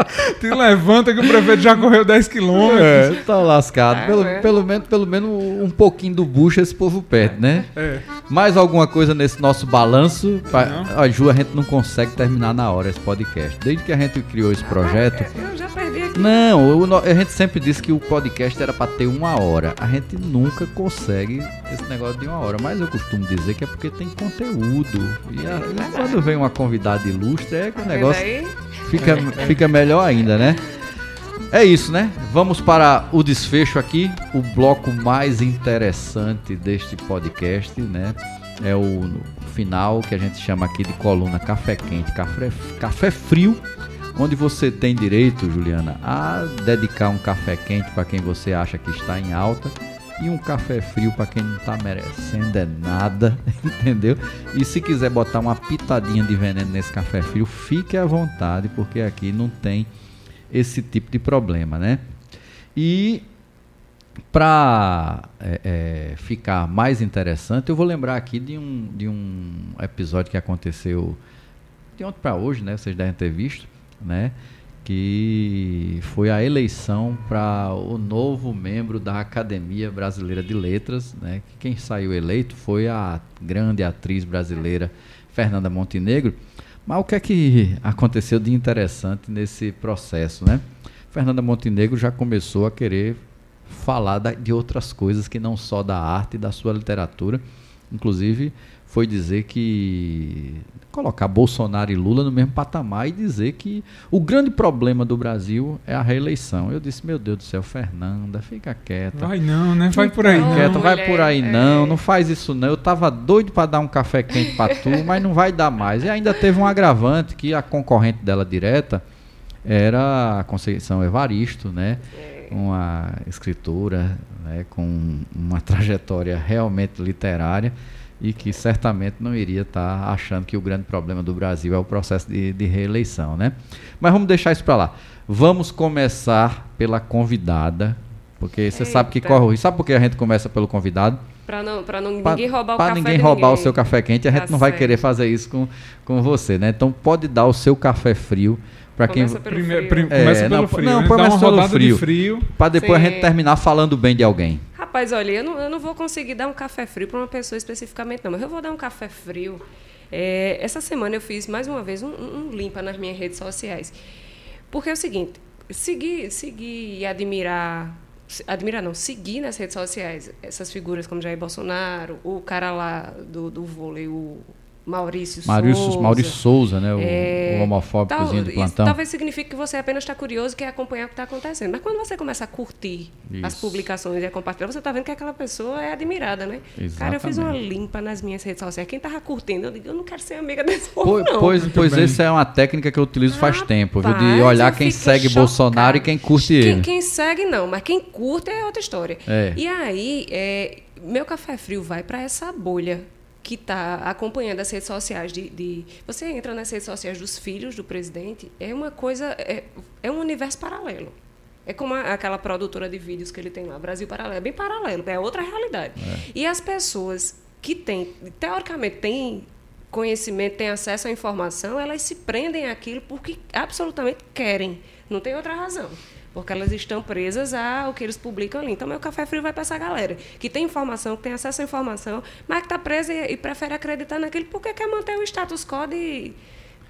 Te levanta que o prefeito já correu 10 quilômetros. É, tá lascado. É, pelo, é. pelo, menos, pelo menos um pouquinho do bucho esse povo perde, né? É. Mais alguma coisa nesse nosso balanço? Não. A Ju, a gente não consegue terminar na hora esse podcast. Desde que a gente criou esse projeto. Eu já perdi aqui. Não, no- a gente sempre disse que o podcast era pra ter uma hora. A gente nunca consegue esse negócio de uma hora. Mas eu costumo dizer que é porque tem conteúdo. E, a- e quando vem uma convidada ilustre, é que o negócio aí? Fica, fica melhor ainda, né? É isso, né? Vamos para o desfecho aqui, o bloco mais interessante deste podcast, né? É o final que a gente chama aqui de coluna café quente, café, café frio, onde você tem direito, Juliana, a dedicar um café quente para quem você acha que está em alta e um café frio para quem não está merecendo é nada, entendeu? E se quiser botar uma pitadinha de veneno nesse café frio, fique à vontade, porque aqui não tem esse tipo de problema, né? E para ficar mais interessante, eu vou lembrar aqui de um, de um episódio que aconteceu de ontem para hoje, né? Vocês devem ter visto, né? Que foi a eleição para o novo membro da Academia Brasileira de Letras, né? Que quem saiu eleito foi a grande atriz brasileira Fernanda Montenegro. Mas o que é que aconteceu de interessante nesse processo, né? Fernanda Montenegro já começou a querer falar de outras coisas que não só da arte e da sua literatura. Inclusive, foi dizer que colocar Bolsonaro e Lula no mesmo patamar e dizer que o grande problema do Brasil é a reeleição. Eu disse, meu Deus do céu, Fernanda, fica quieta. Vai não, né? Vai por aí Fica não. quieta, vai por aí é. não, não faz isso não. Eu tava doido para dar um café quente para tu, mas não vai dar mais. E ainda teve um agravante que a concorrente dela direta era a Conceição Evaristo, né? Uma escritora né, com uma trajetória realmente literária e que certamente não iria estar achando que o grande problema do Brasil é o processo de, de reeleição, né? Mas vamos deixar isso para lá. Vamos começar pela convidada, porque você sabe que corre o risco. Sabe por que a gente começa pelo convidado? Pra não, pra não Pra- ninguém roubar o pra café ninguém roubar o ninguém. seu café quente, a gente Tá não vai certo. querer fazer isso com, com você, né? Então pode dar o seu café frio para quem Começa pelo Primeiro, frio. prim- começa É, pelo não, frio. não, começa pelo rodada frio. de frio. para depois a Sim. gente terminar falando bem de alguém. Rapaz, olha, eu não, eu não vou conseguir dar um café frio para uma pessoa especificamente, não, mas eu vou dar um café frio. É, essa semana eu fiz mais uma vez um, um- limpa nas minhas redes sociais. Porque é o seguinte, seguir, seguir e admirar. Admirar não, seguir nas redes sociais essas figuras como Jair Bolsonaro, o cara lá do, do vôlei, o Maurício, Maurício Souza. Maurício Souza, né? O, É, o homofóbicozinho tal- do isso plantão. talvez signifique que você apenas está curioso e quer acompanhar o que está acontecendo. Mas quando você começa a curtir as Isso. publicações e a compartilhar, você está vendo que aquela pessoa é admirada, né? Cara, eu fiz uma Exatamente. limpa nas minhas redes sociais. Quem estava curtindo, eu digo, eu não quero ser amiga desse povo, Pois, não. pois, pois essa é uma técnica que eu utilizo faz Rapaz, tempo, viu? De olhar quem segue chocada. Bolsonaro e quem curte quem, ele. Quem segue, não, mas quem curte é outra história. É. E aí, é, meu café frio vai para essa bolha que está acompanhando as redes sociais de, de- Você entra nas redes sociais dos filhos do presidente, é uma coisa. É, é um universo paralelo. É como a- aquela produtora de vídeos que ele tem lá, Brasil Paralelo. É bem paralelo, é outra realidade. E as pessoas que têm, teoricamente, têm conhecimento, têm acesso à informação, elas se prendem àquilo porque absolutamente querem. Não tem outra razão. Porque elas estão presas ao que eles publicam ali. Então, meu café frio vai para essa galera que tem informação, que tem acesso à informação, mas que está presa e, e prefere acreditar naquilo porque quer manter o status quo de,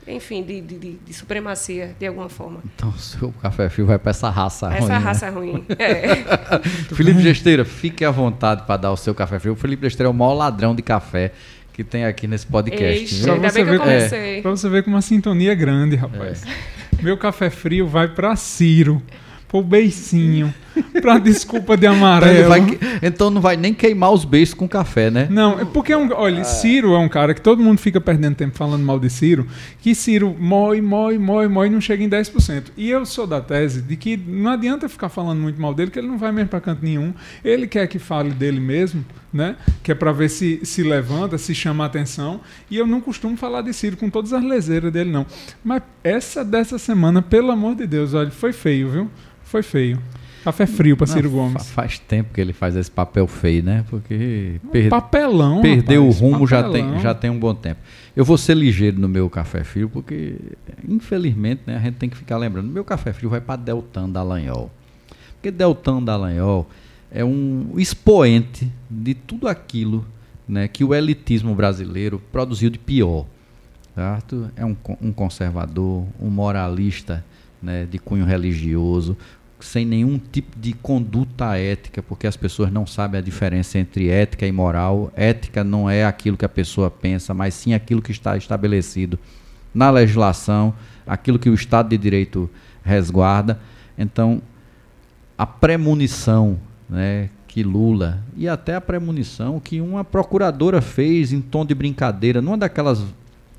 enfim, de, de- de- de supremacia, de alguma forma. Então, o seu café frio vai para essa raça ruim. Essa né? raça é ruim. É. Felipe Gesteira, fique à vontade para dar o seu café frio. O Felipe Gesteira é o maior ladrão de café que tem aqui nesse podcast. Viu? Pra Ainda você, bem que eu ver, é, comecei. pra você ver como a sintonia é grande, rapaz. Meu café frio vai pra Ciro, pro beicinho, pra desculpa de Então, amarelo. vai que- então não vai nem queimar os beijos com café, né? Não, é porque é um, olha, Ciro é um cara que todo mundo fica perdendo tempo falando mal de Ciro, que Ciro mói, mói, mói, mói e não chega em 10%. E eu sou da tese de que não adianta ficar falando muito mal dele, que ele não vai mesmo pra canto nenhum. Ele quer que fale dele mesmo, né? Que é pra ver se se levanta, se chama a atenção. E eu não costumo falar de Ciro com todas as leseiras dele, não. Mas essa dessa semana, pelo amor de Deus, olha, foi feio, viu? Foi feio. Café frio Não, Ciro Gomes. Faz tempo que ele faz esse papel feio, né? Porque per- Papelão. perdeu rapaz, o rumo já tem, já tem um bom tempo. Eu vou ser ligeiro no meu café frio, porque, infelizmente, né, a gente tem que ficar lembrando. Meu café frio vai para Deltan Dallagnol. Porque Deltan Dallagnol é um expoente de tudo aquilo né, que o elitismo brasileiro produziu de pior. Certo? É um, um conservador, um moralista né, de cunho religioso, sem nenhum tipo de conduta ética, porque as pessoas não sabem a diferença entre ética e moral. Ética não é aquilo que a pessoa pensa, mas sim aquilo que está estabelecido na legislação, aquilo que o Estado de Direito resguarda. Então, a premonição né, que Lula, e até a premonição que uma procuradora fez em tom de brincadeira, numa daquelas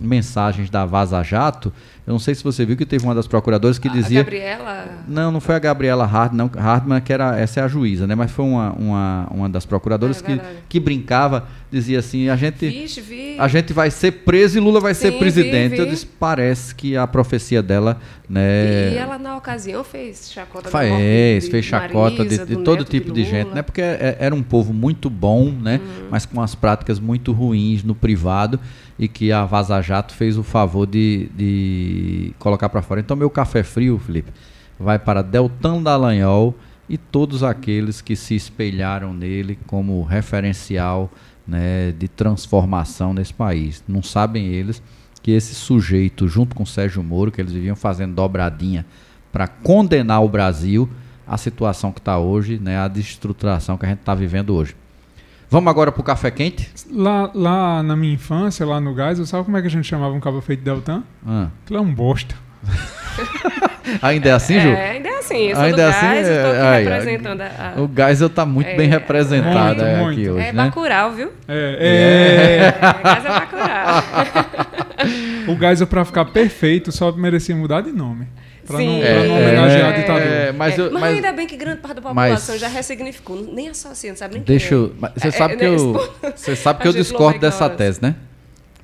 mensagens da Vaza Jato, eu não sei se você viu que teve uma das procuradoras que A dizia... Gabriela. Não, não foi a Gabriela Hard, não, Hardman, que era, essa é a juíza, né? Mas foi uma, uma, uma das procuradoras É que, que brincava dizia assim, a gente, Vixe, vi. a gente vai ser preso e Lula vai ser Sim, presidente. vi, vi. Eu disse, parece que a profecia dela, né, E ela, na ocasião, fez chacota Fez, de fez chacota Marisa, de, de do todo tipo de, gente, Lula. né? Porque é- era um povo muito bom, né? Uhum. Mas com as práticas muito ruins no privado e que a Vaza Jato fez o favor de, de colocar para fora. Então, meu café frio, Felipe, vai para Deltan Dallagnol e todos aqueles que se espelharam nele como referencial né, de transformação nesse país. Não sabem eles que esse sujeito, junto com Sérgio Moro, que eles viviam fazendo dobradinha para condenar o Brasil à situação que está hoje, né, à destruturação que a gente está vivendo hoje. Vamos agora para o café quente? Lá, lá na minha infância, lá no Gás, eu sabe como é que a gente chamava um cabo feito de Deltan? Ah. Aquilo é um bosta. Ainda é assim, Ju? É, ainda é assim. Eu sou Ainda do é assim, gás, eu tô aqui é, ai, representando a... a- O Geisel está muito É, bem representado muito, é, muito. aqui hoje, É né? Bacurau, viu? É, É, gás é Bacurau. é, o Gás, para ficar perfeito, só merecia mudar de nome. Pra não, Sim. pra não É, homenagear é, a ditadura. é, mas, eu, mas, mas ainda bem que grande parte da mas- população já ressignificou. Nem associa, não sabe nem deixa quem é. eu. mas Você É, sabe é, que eu. Você sabe que A eu discordo a dessa tese, né?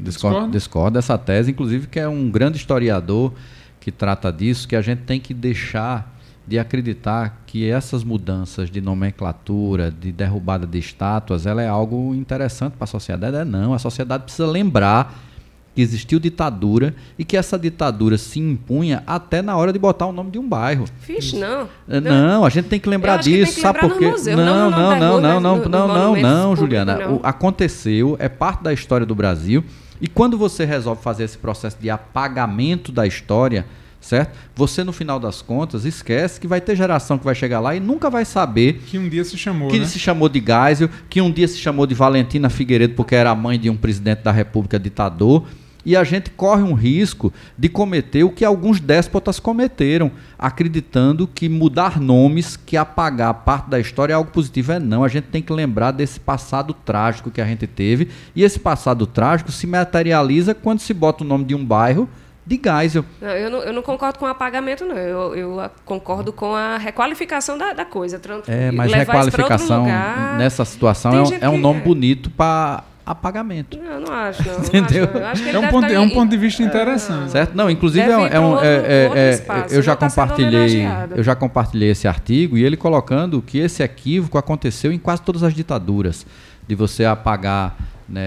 Discordo, discordo dessa tese, inclusive que é um grande historiador que trata disso, que a gente tem que deixar de acreditar que essas mudanças de nomenclatura, de derrubada de estátuas, ela é algo interessante para a sociedade. É não, a sociedade precisa lembrar que existiu ditadura e que essa ditadura se impunha até na hora de botar o nome de um bairro. Vixe, não. É, Não, a gente tem que lembrar disso, que sabe por quê? não, não não, não, não, não, não, não, Juliana. aconteceu, é parte da história do Brasil. E quando você resolve fazer esse processo de apagamento da história, certo? Você no final das contas esquece que vai ter geração que vai chegar lá e nunca vai saber Que um dia se chamou, que né? se chamou de Geisel, que um dia se chamou de Valentina Figueiredo porque era a mãe de um presidente da República ditador. E a gente corre um risco de cometer o que alguns déspotas cometeram, acreditando que mudar nomes, que apagar parte da história é algo positivo. É não, a gente tem que lembrar desse passado trágico que a gente teve. E esse passado trágico se materializa quando se bota o nome de um bairro de Geisel. Não, eu, não, eu não concordo com o apagamento, não. Eu, eu concordo com a requalificação da, da coisa. É, mas requalificação lugar. nessa situação é um, é um que- nome é. bonito para apagamento. Não, não acho, não. não Entendeu? acho, não. Eu acho que ele É um, ponto, tá é um ponto de vista interessante. Certo? Não, inclusive Deve é, um- ir é um, é- é- é- eu já não tá compartilhei, eu já compartilhei esse artigo e ele colocando que esse equívoco aconteceu em quase todas as ditaduras, de você apagar né,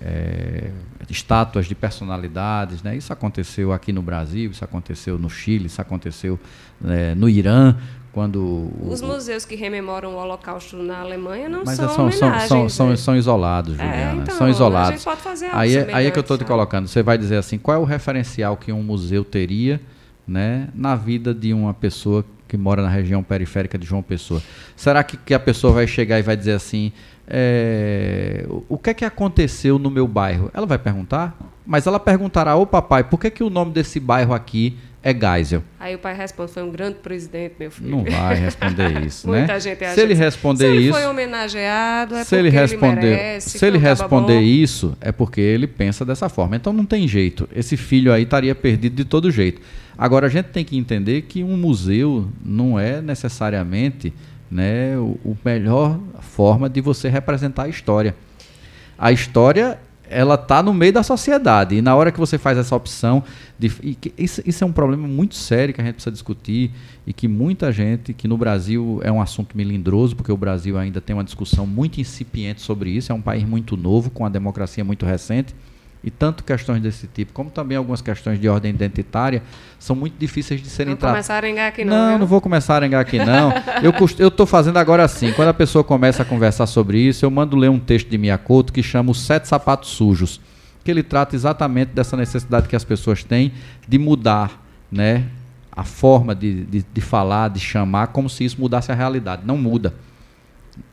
é, estátuas de personalidades, né? Isso aconteceu aqui no Brasil, isso aconteceu no Chile, isso aconteceu né, no Irã, quando o- Os museus que rememoram o Holocausto na Alemanha não são, são, são, são, são, né? são isolados, É, Juliana. então, são A isolados. gente pode fazer Aí é, aí é que eu estou te semelhante, colocando. Você vai dizer assim, qual é o referencial que um museu teria né, na vida de uma pessoa que mora na região periférica de João Pessoa? Será que, que a pessoa vai chegar e vai dizer assim, é, o, que é que aconteceu no meu bairro? Ela vai perguntar, mas ela perguntará, ô papai, por que, que o nome desse bairro aqui é Geisel? Aí o pai responde, foi um grande presidente, meu filho. Não vai responder isso, Muita né? gente acha Se ele que- responder Se ele isso... foi homenageado, é se ele responder, ele merece. se ele um caba responder bom. isso, é porque ele pensa dessa forma. Então não tem jeito. Esse filho aí estaria perdido de todo jeito. Agora a gente tem que entender que um museu não é necessariamente, né, o, o melhor forma de você representar a história. A história ela está no meio da sociedade e na hora que você faz essa opção de, isso, isso é um problema muito sério que a gente precisa discutir e que muita gente que no Brasil é um assunto melindroso porque o Brasil ainda tem uma discussão muito incipiente sobre isso é um país muito novo com a democracia muito recente e tanto questões desse tipo como também algumas questões de ordem identitária são muito difíceis de serem Não tratadas começar a arengar aqui não. não, viu? não vou começar a arengar aqui não. Eu estou fazendo agora assim. Quando a pessoa começa a conversar sobre isso, eu mando ler um texto de Miyakoto que chama Os Sete Sapatos Sujos, que ele trata exatamente dessa necessidade que as pessoas têm de mudar, né, a forma de, de, de falar, de chamar, como se isso mudasse a realidade. Não muda.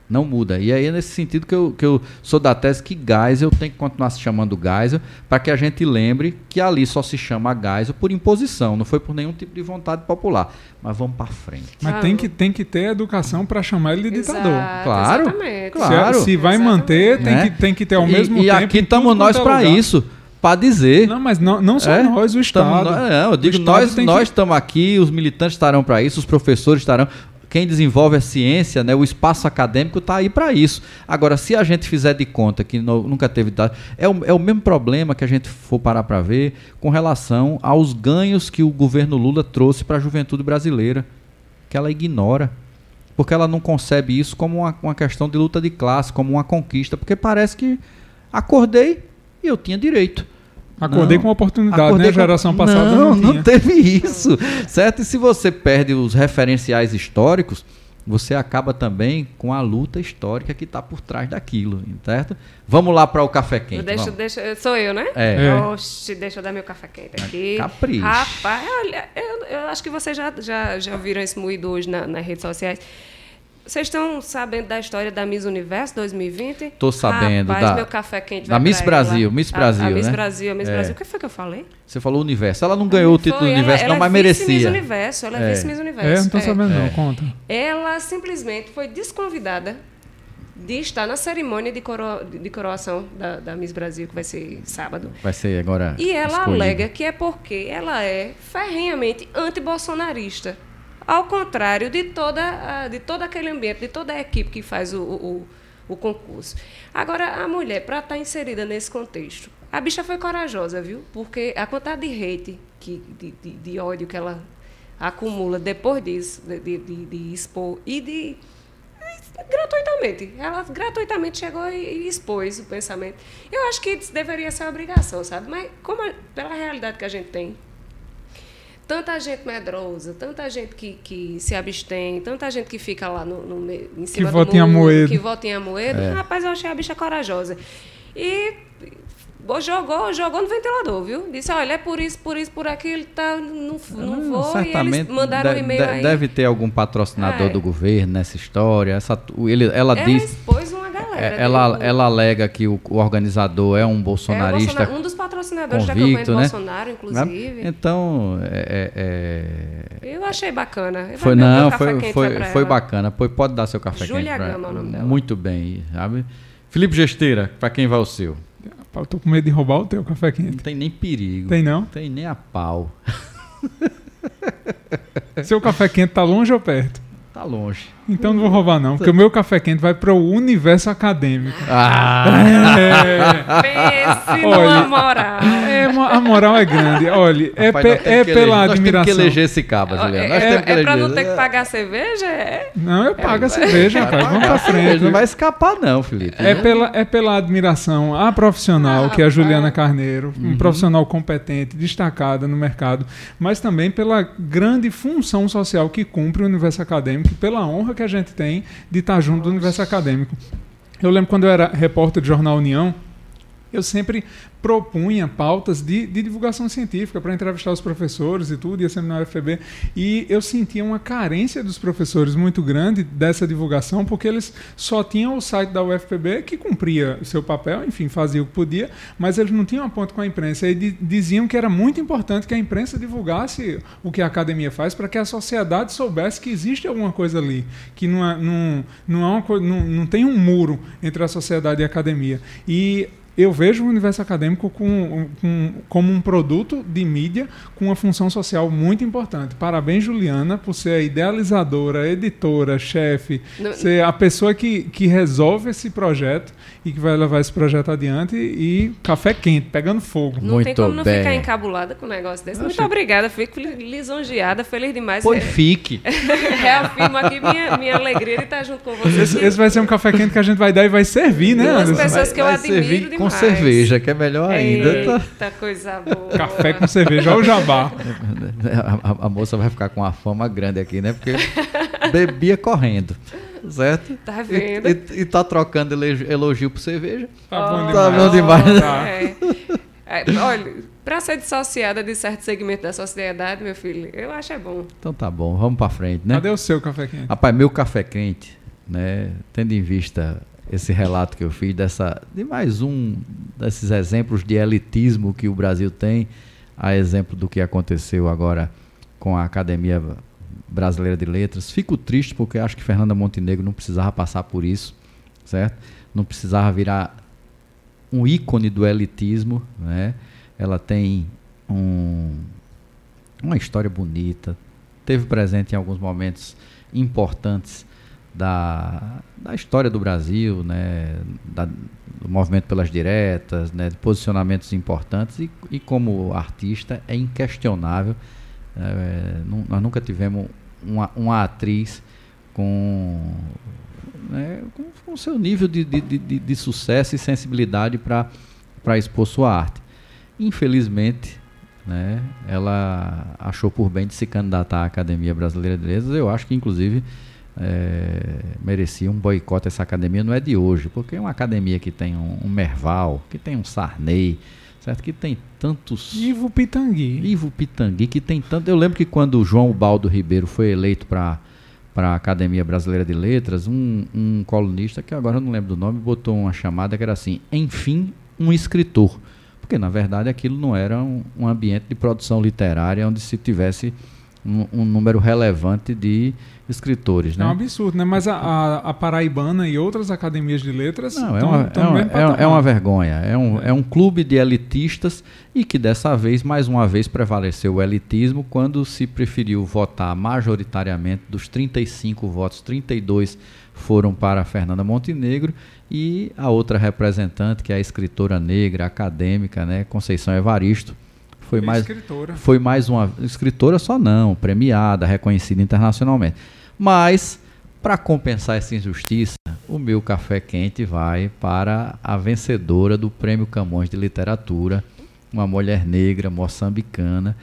Não muda. E aí é nesse sentido que eu, que eu sou da tese que Geisel tem que continuar se chamando Geisel, para que a gente lembre que ali só se chama Geisel por imposição, não foi por nenhum tipo de vontade popular. Mas vamos para frente. Mas Ah, tem que, tem que ter educação para chamar ele de ditador. Exato, Claro, Exatamente. claro. Se, se vai Exatamente. manter, tem, Né? que, tem que ter ao e, mesmo e tempo. aqui em estamos nós é para isso, para dizer. Não, mas não, não só É? nós, o Tamo- Estado. nó- é, eu O digo, Estado nós nós que- estamos aqui, os militantes estarão para isso, os professores estarão. Quem desenvolve a ciência, né, o espaço acadêmico está aí para isso. Agora, se a gente fizer de conta que no, nunca teve. É o, é o mesmo problema que a gente for parar para ver com relação aos ganhos que o governo Lula trouxe para a juventude brasileira, que ela ignora. Porque ela não concebe isso como uma, uma questão de luta de classe, como uma conquista. Porque parece que acordei e eu tinha direito. Acordei não, com oportunidade, acordei né? Com... Geração passada não, não, não teve isso, certo? E se você perde os referenciais históricos, você acaba também com a luta histórica que está por trás daquilo, certo? Vamos lá para o café quente. Deixa, deixa, sou eu, né? É. é. Oxe, deixa eu dar meu café quente aqui. Capricho. Rapaz, olha, eu, eu acho que vocês já, já, já viram esse moído hoje na, nas redes sociais. Vocês estão sabendo da história da Miss Universo 2020? Estou sabendo. Rapaz, da, meu café quente Da Miss Brasil, ela. Miss Brasil, a, a Miss né? Brasil, a Miss é. Brasil. O que foi que eu falei? Você falou Universo. Ela não ganhou o título do Universo, ela, não, ela mas é merecia. Miss Universo, ela é, é. Miss Universo. É, não estou sabendo não, conta. Ela simplesmente foi desconvidada de estar na cerimônia de, coro, de coroação da, da, Miss Brasil, que vai ser sábado. Vai ser agora. E ela escolhido. alega que é porque ela é ferrenhamente anti-bolsonarista. Ao contrário de toda, de todo aquele ambiente, de toda a equipe que faz o, o, o concurso. Agora, a mulher, para estar tá inserida nesse contexto, a bicha foi corajosa, viu? Porque a quantidade de hate, que, de, de, de ódio que ela acumula depois disso, de, de, de expor e de gratuitamente. Ela gratuitamente chegou e, expôs o pensamento. Eu acho que deveria ser uma obrigação, sabe? Mas como a, pela realidade que a gente tem, tanta gente medrosa, tanta gente que, que se abstém, tanta gente que fica lá no, no em cima que do vota muro, que vota em Amoedo. É. Rapaz, eu achei a bicha corajosa. E jogou, jogou no ventilador, viu? Disse, olha, é por isso, por isso, por aquilo, tá, não, não ah, vou. Certamente e eles mandaram de, um e-mail de, aí. Deve ter algum patrocinador é. do governo nessa história. Essa, ele, ela, ela uma galera. É, ela, ela alega que o, o organizador é um bolsonarista. É um dos patrocinadores convicto, da campanha do né? Bolsonaro, inclusive. Então, é, é, Eu achei bacana. Eu foi, não, foi, foi, foi bacana. Pode dar seu café Julia quente. Julia Gama, o nome dela. Muito bem, sabe? Felipe Gesteira, para quem vai o seu? Eu tô com medo de roubar o teu café quente. Não tem nem perigo. Tem não? Tem nem a pau. Seu café quente tá longe ou perto? Tá longe. Então não vou roubar, não, porque o meu café quente vai para o universo acadêmico. Ah! É. Pense Olha, moral. É, a moral é grande. Olha, é, Rapaz, pe, é pela eleger, admiração. Nós temos que eleger esse cabo, Juliano. Nós é, é eleger. pra não ter que pagar cerveja? É. Não, eu pago a cerveja, rapaz. Vamos pra frente. Não vai escapar, não, Felipe. É pela, é pela admiração à profissional, ah, que é a Juliana Carneiro, um uhum. profissional competente, destacada no mercado, mas também pela grande função social que cumpre o universo acadêmico, pela honra que a gente tem de estar junto do universo acadêmico. Eu lembro quando eu era repórter do Jornal União, eu sempre propunha pautas de, de divulgação científica para entrevistar os professores e tudo, ia sempre na UFB. E eu sentia uma carência dos professores muito grande dessa divulgação, porque eles só tinham o site da UFPB que cumpria o seu papel, enfim, fazia o que podia, mas eles não tinham a ponto com a imprensa. E diziam que era muito importante que a imprensa divulgasse o que a academia faz para que a sociedade soubesse que existe alguma coisa ali, que não, é, não, não, é uma, não, não tem um muro entre a sociedade e a academia. E eu vejo o universo acadêmico com, com, como um produto de mídia com uma função social muito importante. Parabéns, Juliana, por ser a idealizadora, editora, chefe, ser a pessoa que, que resolve esse projeto e que vai levar esse projeto adiante e café quente, pegando fogo. Não muito tem como não bem. ficar encabulada com um negócio desse. Muito obrigada, fico lisonjeada, feliz demais. Pois fique. Reafirmo aqui minha, minha alegria de estar junto com vocês. Esse, esse, vai ser um café quente que a gente vai dar e vai servir, né, Duas pessoas que eu vai admiro demais cerveja, que é melhor ainda. Eita, coisa boa. Café com cerveja, olha o jabá. A, a, a, moça vai ficar com uma fama grande aqui, né? Porque bebia correndo. Certo? Tá vendo? E, e, e tá trocando elogio por cerveja. Tá bom demais. Tá bom demais. Tá. É. É, olha, para ser dissociada de certo segmento da sociedade, meu filho, eu acho é bom. Então tá bom, vamos para frente, né? Cadê o seu café quente? Rapaz, meu café quente, né? Tendo em vista esse relato que eu fiz dessa de mais um desses exemplos de elitismo que o Brasil tem, a exemplo do que aconteceu agora com a Academia Brasileira de Letras. Fico triste porque acho que Fernanda Montenegro não precisava passar por isso, certo? Não precisava virar um ícone do elitismo, né? Ela tem um, uma história bonita, teve presente em alguns momentos importantes da, da história do Brasil, né, da, do movimento pelas diretas, né, de posicionamentos importantes e, e como artista é inquestionável. É, nós nunca tivemos uma, uma atriz com né, com, com seu nível de, de, de, de sucesso e sensibilidade para expor sua arte. Infelizmente, né, ela achou por bem de se candidatar à Academia Brasileira de Letras. Eu acho que, inclusive, é, merecia um boicote essa academia. Não é de hoje, porque é uma academia que tem um, um Merval, que tem um Sarney, certo? Que tem tantos. Ivo Pitangui. Ivo Pitangui, que tem tanto. Eu lembro que quando o João Baldo Ribeiro foi eleito para para a Academia Brasileira de Letras, um, um colunista, que agora eu não lembro do nome, botou uma chamada que era assim: enfim, um escritor. Porque, na verdade, aquilo não era um, um ambiente de produção literária onde se tivesse um, um número relevante de escritores. Né? É um absurdo, né? Mas a, a, a, Paraibana e outras academias de letras Não, é, uma, é, uma, é, é, uma vergonha. É um, é um clube de elitistas e que dessa vez, mais uma vez, prevaleceu o elitismo quando se preferiu votar majoritariamente dos 35 votos, 32 foram para Fernanda Montenegro e a outra representante, que é a escritora negra, acadêmica, né, Conceição Evaristo, foi mais escritora. foi mais uma escritora só não, premiada, reconhecida internacionalmente. Mas, para compensar essa injustiça, o meu café quente vai para a vencedora do Prêmio Camões de Literatura, uma mulher negra moçambicana,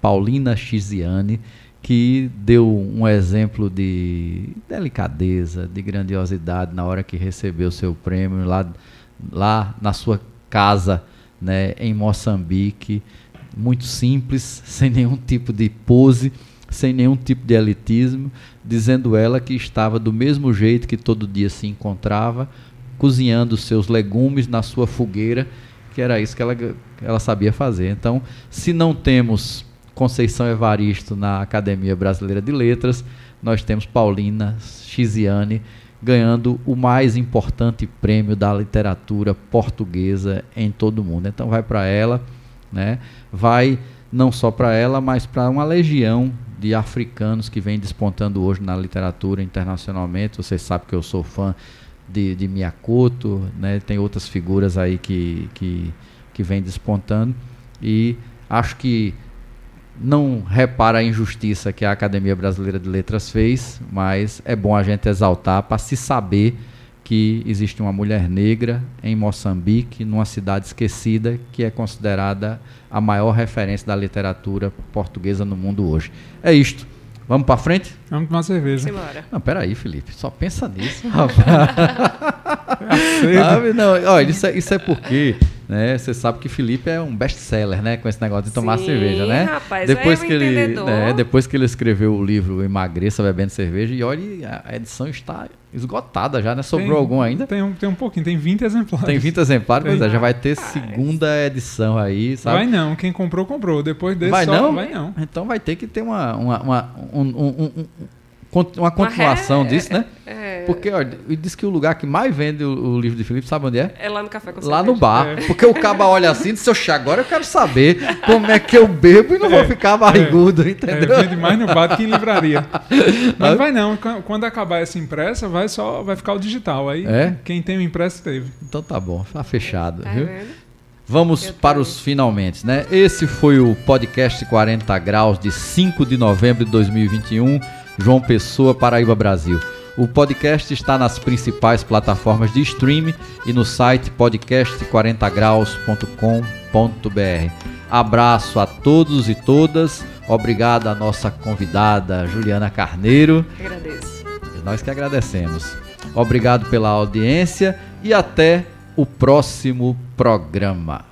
Paulina Chiziane, que deu um exemplo de delicadeza, de grandiosidade na hora que recebeu seu prêmio lá, lá na sua casa, né, em Moçambique, muito simples, sem nenhum tipo de pose sem nenhum tipo de elitismo, dizendo ela que estava do mesmo jeito que todo dia se encontrava, cozinhando seus legumes na sua fogueira, que era isso que ela, ela sabia fazer. Então, se não temos Conceição Evaristo na Academia Brasileira de Letras, nós temos Paulina Chiziane ganhando o mais importante prêmio da literatura portuguesa em todo o mundo. Então vai para ela, né? Vai não só para ela, mas para uma legião de africanos que vem despontando hoje na literatura internacionalmente. Você sabe que eu sou fã de, de Miyakoto, né? tem outras figuras aí que, que, que vem despontando. E acho que não repara a injustiça que a Academia Brasileira de Letras fez, mas é bom a gente exaltar para se saber que existe uma mulher negra em Moçambique, numa cidade esquecida, que é considerada a maior referência da literatura portuguesa no mundo hoje. É isto. Vamos para frente? Vamos tomar cerveja. Simbora. Não, peraí, Felipe. Só pensa nisso, rapaz. é não, olha, isso é, isso é porque né? Você sabe que Felipe é um best-seller, né? Com esse negócio de tomar Sim, cerveja, né? Rapaz, depois é que ele, né, depois que ele escreveu o livro Emagreça bebendo cerveja e olha, a edição está esgotada já, né? Sobrou tem, algum ainda? Tem um, tem um pouquinho, tem 20 exemplares. Tem 20 exemplares, mas é, já vai ter segunda edição aí, sabe? Vai não, quem comprou comprou. Depois desse vai só, não? vai não. Então vai ter que ter uma, uma, uma um, um, um, uma continuação uma disso, né? É, Porque, olha, ele disse que o lugar que mais vende o, o, livro de Felipe, sabe onde é? é lá no Café com Lá cerveja. no bar. É. Porque o caba olha assim e diz, seu chá, agora eu quero saber como é que eu bebo e não É. vou ficar barrigudo, É, entendeu? vende mais no bar do que em livraria. Mas vai não, qu- quando acabar essa impressa, vai só vai ficar o digital. Aí É? quem tem o impresso teve. Então tá bom, tá fechado, Tá viu? vendo? Vamos Eu para também. os finalmente, né? Esse foi o podcast 40 graus de 5 de novembro de 2021, João Pessoa, Paraíba, Brasil. O podcast está nas principais plataformas de streaming e no site podcast40graus.com.br. Abraço a todos e todas. Obrigado à nossa convidada Juliana Carneiro. Agradeço. Nós que agradecemos. Obrigado pela audiência e até o próximo programa.